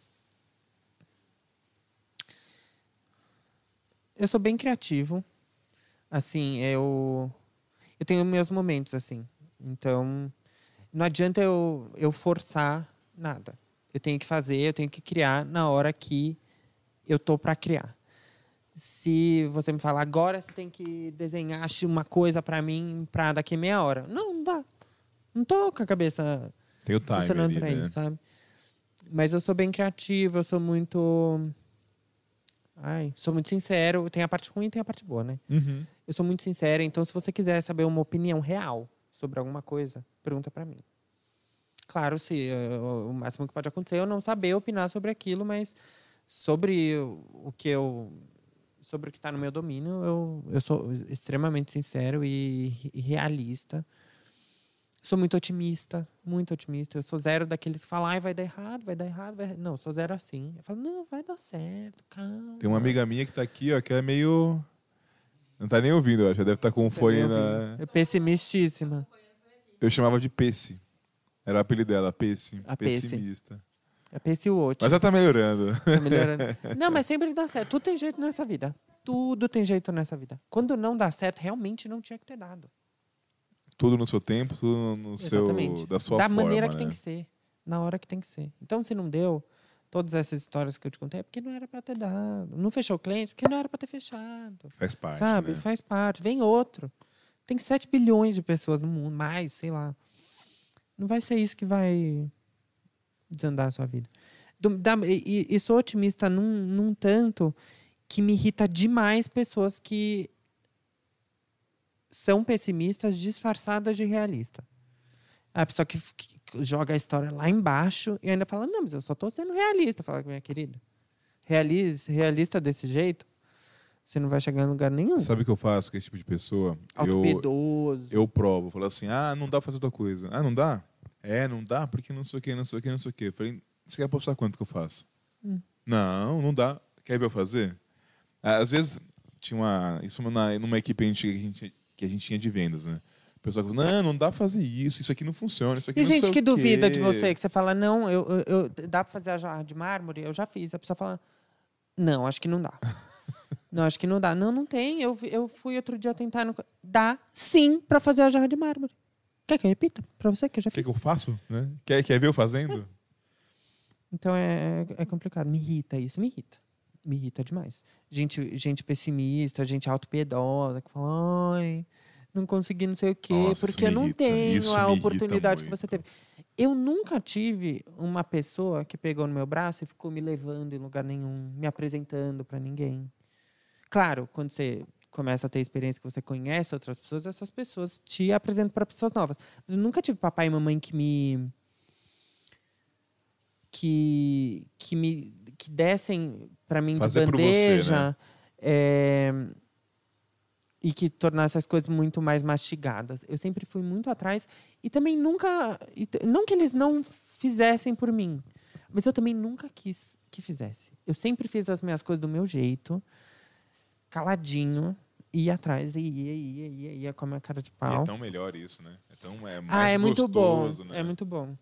Eu sou bem criativo. Assim, eu. Eu tenho meus momentos, assim. Então, não adianta eu, eu forçar nada. Eu tenho que fazer, eu tenho que criar na hora que eu tô para criar. Se você me falar agora você tem que desenhar uma coisa para mim para daqui meia hora. Não, não dá. Não tô com a cabeça Tem o time funcionando ali, pra né? isso, sabe? Mas eu sou bem criativo, eu sou muito. Ai, sou muito sincero. Tem a parte ruim e tem a parte boa, né? Uhum. Eu sou muito sincera, então se você quiser saber uma opinião real sobre alguma coisa, pergunta pra mim. Claro, se eh, o máximo que pode acontecer é eu não saber opinar sobre aquilo, mas sobre o o que eu sobre o que está no meu domínio, eu, eu sou extremamente sincero e, e realista. Sou muito otimista, muito otimista. Eu sou zero daqueles que falam, ai, vai dar errado, vai dar errado, vai... Não, sou zero assim. Eu falo, não, vai dar certo, calma. Tem uma amiga minha que tá aqui, ó, que é meio. Não tá nem ouvindo, eu acho. Já deve estar com o fone na. É pessimistíssima. Eu chamava de Pesse. Era o apelido dela, Pesse. A. Pessimista. É pessiútil. Mas já tá melhorando. Tá melhorando. Não, mas sempre dá certo. Tudo tem jeito nessa vida. Tudo tem jeito nessa vida. Quando não dá certo, realmente não tinha que ter dado. Tudo no seu tempo, tudo no seu, Exatamente. da sua da forma. maneira que né? tem que ser. Na hora que tem que ser. Então, se não deu, todas essas histórias que eu te contei, é porque não era pra ter dado. Não fechou o cliente, porque não era pra ter fechado. Faz parte. sabe? né? Faz parte. Vem outro. Tem 7 bilhões de pessoas no mundo, mais, sei lá. Não vai ser isso que vai desandar a sua vida. Do- da- e, e- e sou otimista num, num tanto que me irrita demais pessoas que são pessimistas disfarçadas de realista. A pessoa que, que- que joga a história lá embaixo e ainda fala, não, mas eu só estou sendo realista. Fala, minha querida, realista, realista desse jeito, você não vai chegar em lugar nenhum. Sabe o que eu faço com esse tipo de pessoa? Eu, eu provo. Falo assim, ah, não dá pra fazer outra coisa. Ah, não dá? É, não dá porque não sei o que, não sei o que, não sei o que. Falei, você quer apostar quanto que eu faço? Hum. Não, não dá. Quer ver eu fazer? Às vezes, tinha uma... Isso na, numa equipe antiga que a gente, que a gente tinha de vendas, né? O pessoal falou, não, não dá pra fazer isso, isso aqui não funciona, isso aqui E não sei gente o que duvida quê." de você, que você fala, não, eu, eu, eu- dá pra fazer a jarra de mármore? Eu já fiz. A pessoa fala, não, acho que não dá. não, acho que não dá. Não, não tem. Eu, vi- eu fui outro dia tentar. No... Dá sim pra fazer a jarra de mármore. Quer que eu repita pra você que eu já O que, fiz? que eu faço? Né? Quer, quer ver eu fazendo? Então é, é complicado. Me irrita isso, me irrita. Me irrita demais. Gente, gente pessimista, gente autopiedosa, que fala, ai, não consegui não sei o quê, Nossa, porque eu não tenho Isso a oportunidade que você teve. Eu nunca tive uma pessoa que pegou no meu braço e ficou me levando em lugar nenhum, me apresentando para ninguém. Claro, quando você começa a ter experiência que você conhece outras pessoas, essas pessoas te apresentam para pessoas novas. Eu nunca tive papai e mamãe que me que que me que dessem para mim Fazer de por você, bandeja né? é, e que tornasse as coisas muito mais mastigadas. Eu sempre fui muito atrás e também nunca e não que eles não fizessem por mim, mas eu também nunca quis que fizesse. Eu sempre fiz as minhas coisas do meu jeito, caladinho, ia atrás e ia, ia, ia, ia com a minha cara de E pau. é tão melhor isso, né? É tão é mais Ah, é muito bom. né? É muito bom.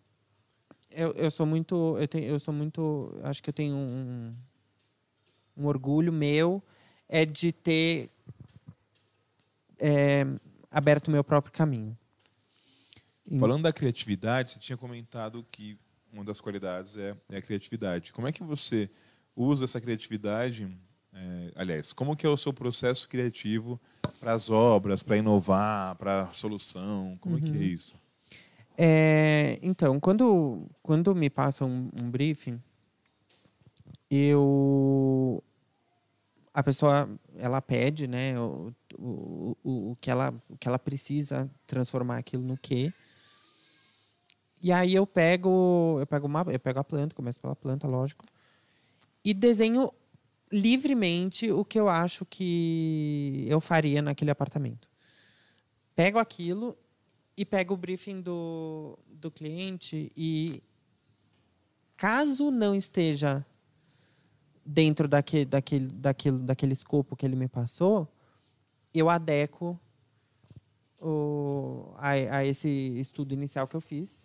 Eu, eu sou muito. Eu, tenho, eu sou muito. Acho que eu tenho um, um orgulho meu é de ter é, aberto o meu próprio caminho. Falando da criatividade, você tinha comentado que uma das qualidades é, é a criatividade. Como é que você usa essa criatividade? é, aliás, como que é o seu processo criativo para as obras, para inovar, para a solução? Como é que é Uhum. isso? É, então, quando, quando me passa um, um briefing, eu a pessoa ela pede, né, o, o, o, o que ela o que ela precisa transformar aquilo no quê. E aí eu pego eu pego uma eu pego a planta, começo pela planta, lógico, e desenho livremente o que eu acho que eu faria naquele apartamento. Pego aquilo e pego o briefing do, do cliente e caso não esteja dentro daquele, daquele, daquele, daquele escopo que ele me passou, eu adequo o, a, a esse estudo inicial que eu fiz.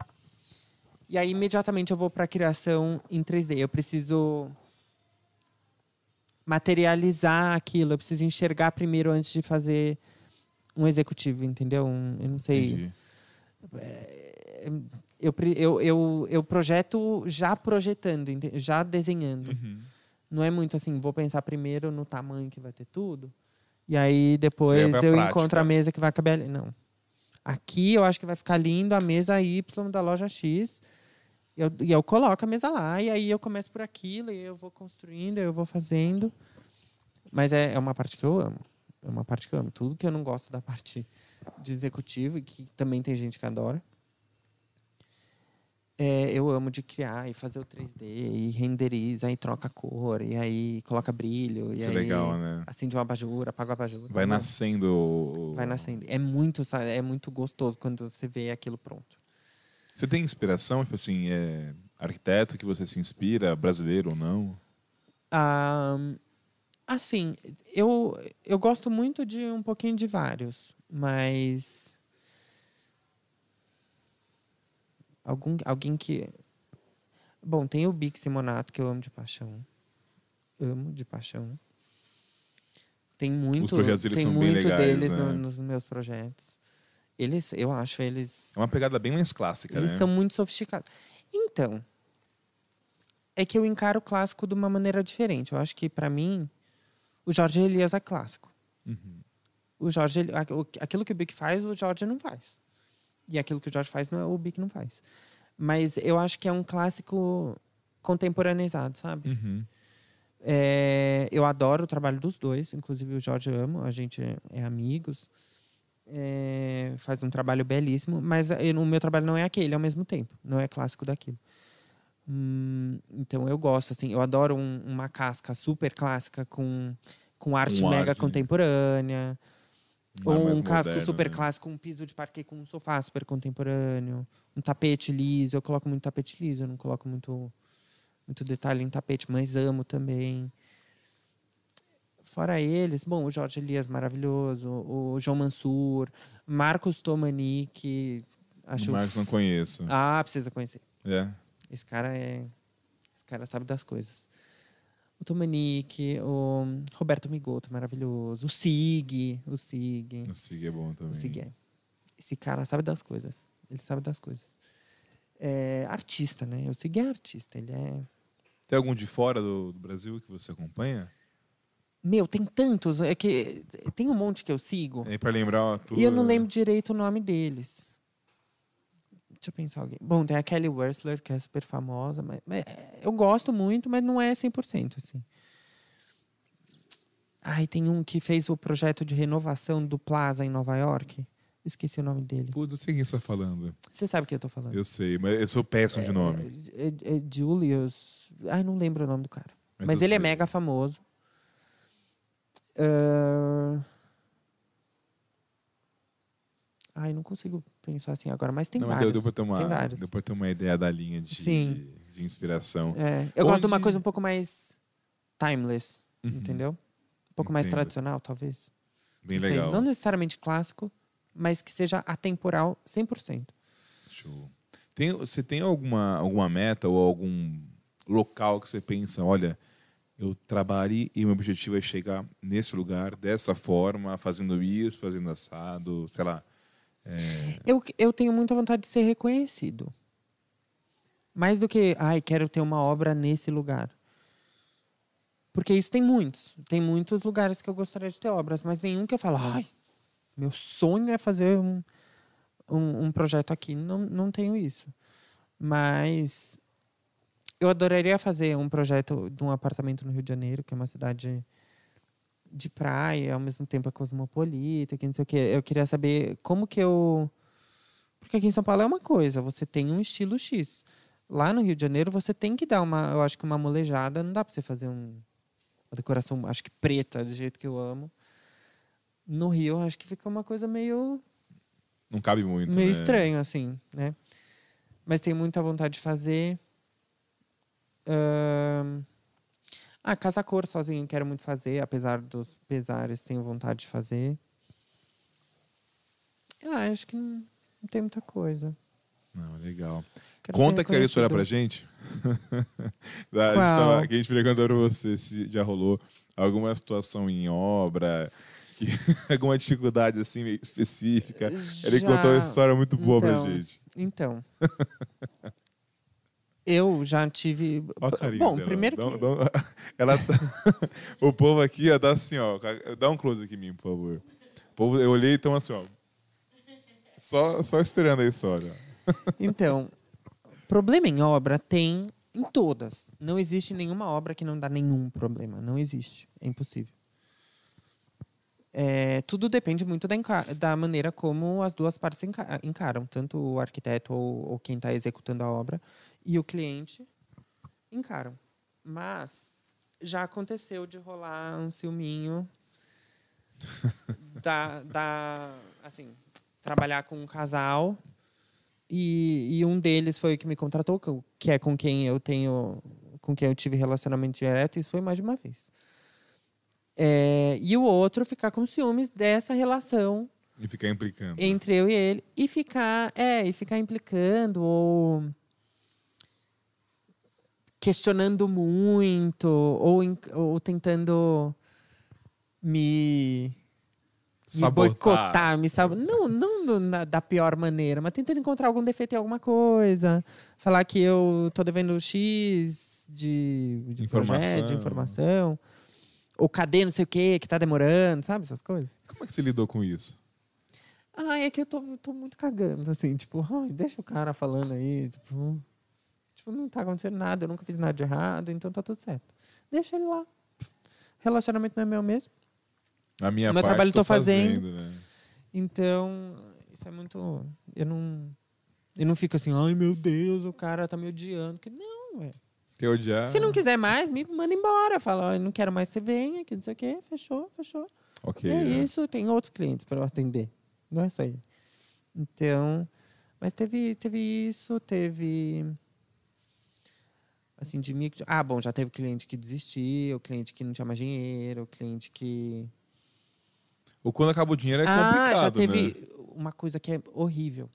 E aí, imediatamente, eu vou para a criação em 3D. Eu preciso materializar aquilo. Eu preciso enxergar primeiro antes de fazer um executivo, entendeu? Um, eu não sei. Eu, eu, eu, eu projeto já projetando, já desenhando. Uhum. Não é muito assim, vou pensar primeiro no tamanho que vai ter tudo. E aí depois eu prática. encontro a mesa que vai caber ali. Não. Aqui eu acho que vai ficar lindo a mesa Y da loja X. E eu, e eu coloco a mesa lá, e aí eu começo por aquilo, e eu vou construindo, eu vou fazendo. Mas é, é uma parte que eu amo. É uma parte que eu amo. Tudo que eu não gosto da parte de executivo, e que também tem gente que adora. É, eu amo de criar e fazer o 3D e renderiza, aí troca cor, e aí coloca brilho. Isso e é legal, né? Acende uma abajur, apaga o abajur. Vai nascendo. Vai nascendo. É muito, é muito gostoso quando você vê aquilo pronto. Você tem inspiração, tipo assim, é arquiteto que você se inspira, brasileiro ou não? Ah, assim, eu, eu gosto muito de um pouquinho de vários, mas algum, alguém que bom, tem o Bic Simonato que eu amo de paixão, amo de paixão. Tem muito, Os projetos deles tem são muito bem legais, deles né? no, nos meus projetos. Eles, eu acho eles. É uma pegada bem mais clássica, Eles né? são muito sofisticados. Então, é que eu encaro o clássico de uma maneira diferente. Eu acho que, para mim, o Jorge Elias é clássico. Uhum. O Jorge, aquilo que o Bic faz, o Jorge não faz. E aquilo que o Jorge faz, o Bic não faz. Mas eu acho que é um clássico contemporaneizado, sabe? Uhum. É, eu adoro o trabalho dos dois, inclusive o Jorge amo, a gente é, é amigos. É, faz um trabalho belíssimo, mas eu, o meu trabalho não é aquele ao mesmo tempo, não é clássico daquilo. Hum, então eu gosto, assim, eu adoro um, uma casca super clássica com, com arte Um mega arte. contemporânea. Um Ou mais um casco moderno, super né? clássico, um piso de parquet com um sofá super contemporâneo. Um tapete liso. Eu coloco muito tapete liso, eu não coloco muito, muito detalhe em tapete, mas amo também. Fora eles, bom, o Jorge Elias maravilhoso, o João Mansur, Marcos Tomani, que acho. O Marcos não conheço. Ah, precisa conhecer. É. Esse cara é. Esse cara sabe das coisas. O Tomanique, o Roberto Migoto, maravilhoso. O Sig, o Sig. O Sig é bom também. O Sig é. Esse cara sabe das coisas. Ele sabe das coisas. É artista, né? O Sig é artista. Ele é. Tem algum de fora do, do Brasil que você acompanha? Meu, tem tantos. É que tem um monte que eu sigo. É para lembrar tudo. E eu não lembro direito o nome deles. Deixa eu pensar alguém. Bom, tem a Kelly Wersler, que é super famosa. Mas, mas eu gosto muito, mas não é 100%. Assim. Ai, tem um que fez o projeto de renovação do Plaza em Nova York. Esqueci o nome dele. Putz, eu sei quem você está falando. Você sabe o que eu tô falando. Eu sei, mas eu sou péssimo de nome. É, é- é Julius. Ai, não lembro o nome do cara. Mas, eu ele é sei. mega famoso. Ah, Ai, não consigo pensar assim agora, mas tem não, vários. deu, deu pra ter uma, tem vários. deu pra ter uma ideia da linha de, Sim. de inspiração. É, eu gosto de uma Onde- coisa um pouco mais timeless, Uhum. entendeu? Um pouco mais Entendo. tradicional, talvez. Bem Não sei, legal. Não necessariamente clássico, mas que seja atemporal 100%. Show. Tem, você tem alguma, alguma meta ou algum local que você pensa, olha, eu trabalho e meu objetivo é chegar nesse lugar, dessa forma, fazendo isso, fazendo assado, sei lá. Eu, eu tenho muita vontade de ser reconhecido. Mais do que, ai, quero ter uma obra nesse lugar. Porque isso tem muitos. Tem muitos lugares que eu gostaria de ter obras, mas nenhum que eu falo, ai, meu sonho é fazer um, um, um projeto aqui. Não, não tenho isso. Mas eu adoraria fazer um projeto de um apartamento no Rio de Janeiro, que é uma cidade de praia, ao mesmo tempo é cosmopolita, que não sei o quê. Eu queria saber como que eu. Porque aqui em São Paulo é uma coisa, você tem um estilo X. Lá no Rio de Janeiro você tem que dar uma, eu acho que uma molejada, não dá para você fazer um uma decoração, acho que preta, do jeito que eu amo. No Rio, acho que fica uma coisa meio Não cabe muito. meio né? estranho, assim, né? Mas tenho muita vontade de fazer. Ahn, Ah, casa cor sozinho, quero muito fazer, apesar dos pesares, tenho vontade de fazer. Ah, acho que não, não tem muita coisa. Não, legal. Quero Conta aquela história pra gente. Da- a gente tava, que a gente perguntou pra você se já rolou alguma situação em obra, que- alguma dificuldade assim específica. Ele Já- contou uma história muito boa pra Então, gente. Então. eu já tive. Ó, carinho Bom, dela. primeiro Dá que. dá ela tá- o povo aqui, ó, tá assim, ó. Dá um close aqui em mim, por favor. O povo, eu olhei e estão assim, ó. Só, só esperando a história. Então, problema em obra tem em todas. Não existe nenhuma obra que não dá nenhum problema. Não existe. É impossível. É, tudo depende muito da, da maneira como as duas partes enca- encaram, tanto o arquiteto ou, ou quem está executando a obra e o cliente encaram. Mas já aconteceu de rolar um ciúminho da, da assim trabalhar com um casal e, e um deles foi o que me contratou, que é com quem eu tenho, com quem eu tive relacionamento direto. Isso foi mais de uma vez. É, e o outro ficar com ciúmes dessa relação E ficar implicando. entre eu e ele e ficar, é, e ficar implicando ou questionando muito ou, ou tentando me me Sabotar. boicotar, me sab... não, não na- da pior maneira, mas tentando encontrar algum defeito em alguma coisa, falar que eu tô devendo X de, de Informação. projeto, de informação, ou cadê não sei o que, que tá demorando, sabe essas coisas? Como é que você lidou com isso? Ah, é que eu tô, tô muito cagando, assim, tipo, "Ai, deixa o cara falando aí, tipo, tipo, não tá acontecendo nada, eu nunca fiz nada de errado, então tá tudo certo. Deixa ele lá. Relacionamento não é meu mesmo. A minha Meu parte, trabalho tô tô fazendo. né? Então, isso é muito. Eu não. Eu não fico assim, ai meu Deus, o cara tá me odiando. Que não, é. Quer odiar? Se não quiser mais, me manda embora. Fala, ó, eu não quero mais você venha, que não sei o quê. Fechou, fechou. Ok. E é né? isso, tem outros clientes para eu atender. Não é só ele. Então, mas teve, teve isso, teve. Assim, de micro. Ah, bom, já teve cliente que desistiu, cliente que não tinha mais dinheiro, cliente que. Ou quando acaba o dinheiro é ah, complicado, já teve né? uma coisa que é horrível.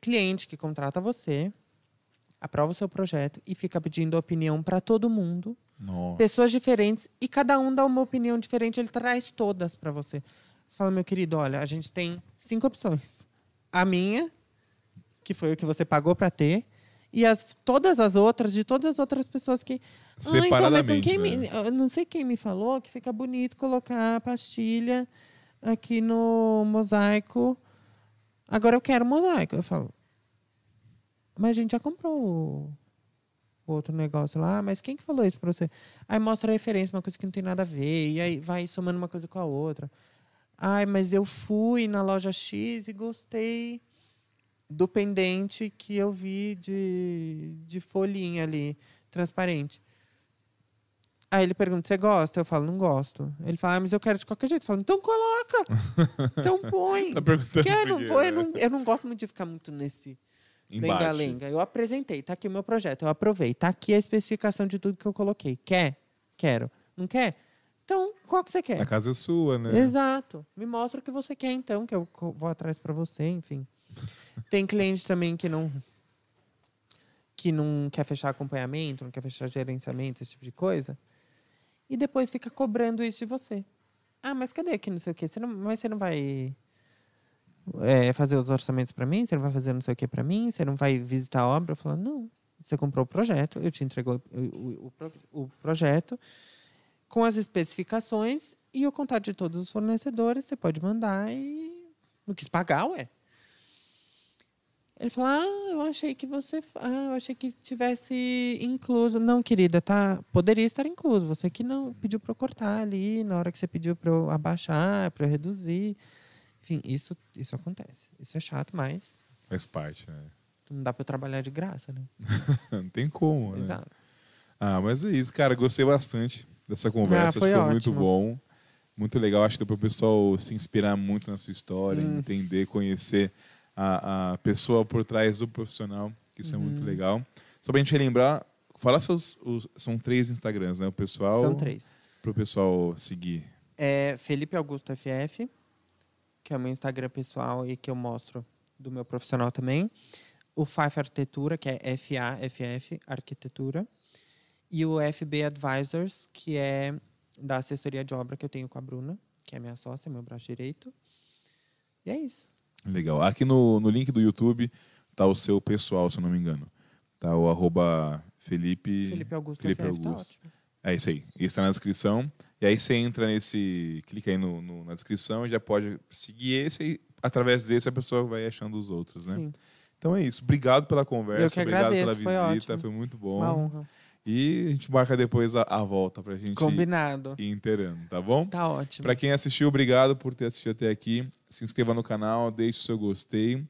Cliente que contrata você, aprova o seu projeto e fica pedindo opinião para todo mundo Nossa. pessoas diferentes e cada um dá uma opinião diferente, ele traz todas para você. Você fala, meu querido, olha, a gente tem cinco opções. A minha, que foi o que você pagou para ter, e as, todas as outras, de todas as outras pessoas que. Ah, então, mas não, quem me- né? eu não sei quem me falou que fica bonito colocar a pastilha aqui no mosaico. Agora eu quero mosaico. Eu falo, mas a gente já comprou o o outro negócio lá, mas quem que falou isso pra você? Aí mostra a referência, uma coisa que não tem nada a ver, e aí vai somando uma coisa com a outra. Ai, mas eu fui na loja X e gostei do pendente que eu vi de, de folhinha ali, transparente. Aí ele pergunta, você gosta? Eu falo, não gosto. Ele fala, ah, mas eu quero de qualquer jeito. Eu falo, então coloca. então põe. Tá perguntando eu não, vou, eu, né? não, eu não gosto muito de ficar muito nesse lenga-lenga. Eu apresentei, tá aqui o meu projeto, eu aprovei. Tá aqui a especificação de tudo que eu coloquei. Quer? Quero. Não quer? Então, qual que você quer? A casa é sua, né? Exato. Me mostra o que você quer, então, que eu vou atrás para você, enfim. Tem cliente também que não que não quer fechar acompanhamento, não quer fechar gerenciamento, esse tipo de coisa. E depois fica cobrando isso de você. Ah, mas cadê aqui não sei o quê? Você não, mas você não vai é, fazer os orçamentos para mim? Você não vai fazer não sei o quê para mim? Você não vai visitar a obra? Eu falo, não. Você comprou o projeto, eu te entregou o, o- o pro- o projeto com as especificações e o contato de todos os fornecedores. Você pode mandar e não quis pagar, ué. Ele falou: Ah, eu achei que você. Ah, eu achei que tivesse incluso. Não, querida, tá. Poderia estar incluso. Você que não pediu para eu cortar ali, na hora que você pediu para eu abaixar, para eu reduzir. Enfim, isso, isso acontece. Isso é chato, mas Faz parte, né? não dá para eu trabalhar de graça, né? Não tem como, né? Exato. Ah, mas é isso, cara. Gostei bastante dessa conversa. Ah, foi Acho que foi muito bom. Muito legal. Acho que deu para o pessoal se inspirar muito na sua história, Hum. entender, conhecer a, a pessoa por trás do profissional, que isso é muito Uhum. legal. Só para a gente relembrar, fala seus. os- são três Instagrams, né? O pessoal. São três. Para o pessoal seguir. É Felipe Augusto FF, que é o meu Instagram pessoal e que eu mostro do meu profissional também. O FAF Arquitetura, que é FAFF Arquitetura. E o FB Advisors, que é da assessoria de obra que eu tenho com a Bruna, que é minha sócia, meu braço direito. E é isso. Legal. Aqui no, no link do YouTube tá o seu pessoal, se eu não me engano. Tá o arroba Felipe. Felipe Augusto Felipe FF Augusto. tá. É isso aí. Isso tá na descrição. E aí você entra nesse. Clica aí no, no- na descrição e já pode seguir esse e através desse a pessoa vai achando os outros, né? Sim, Então é isso. Obrigado pela conversa, Eu que obrigado agradeço, pela foi visita, ótimo. foi muito uma bom. honra. E a gente marca depois a, a volta pra gente Combinado. ir inteirando, tá bom? Tá ótimo. Para quem assistiu, obrigado por ter assistido até aqui. Se inscreva no canal, deixe o seu gostei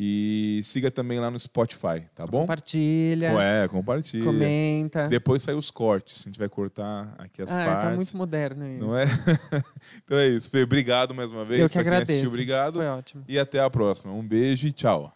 e siga também lá no Spotify, tá bom? Compartilha, Ué, compartilha. comenta. Depois sai os cortes, a gente vai cortar aqui as ah, partes. tá muito moderno isso. Não é? então é isso. Obrigado mais uma vez. Eu que Pra quem assistiu, agradeço. obrigado. Foi ótimo. E até a próxima. Um beijo e tchau.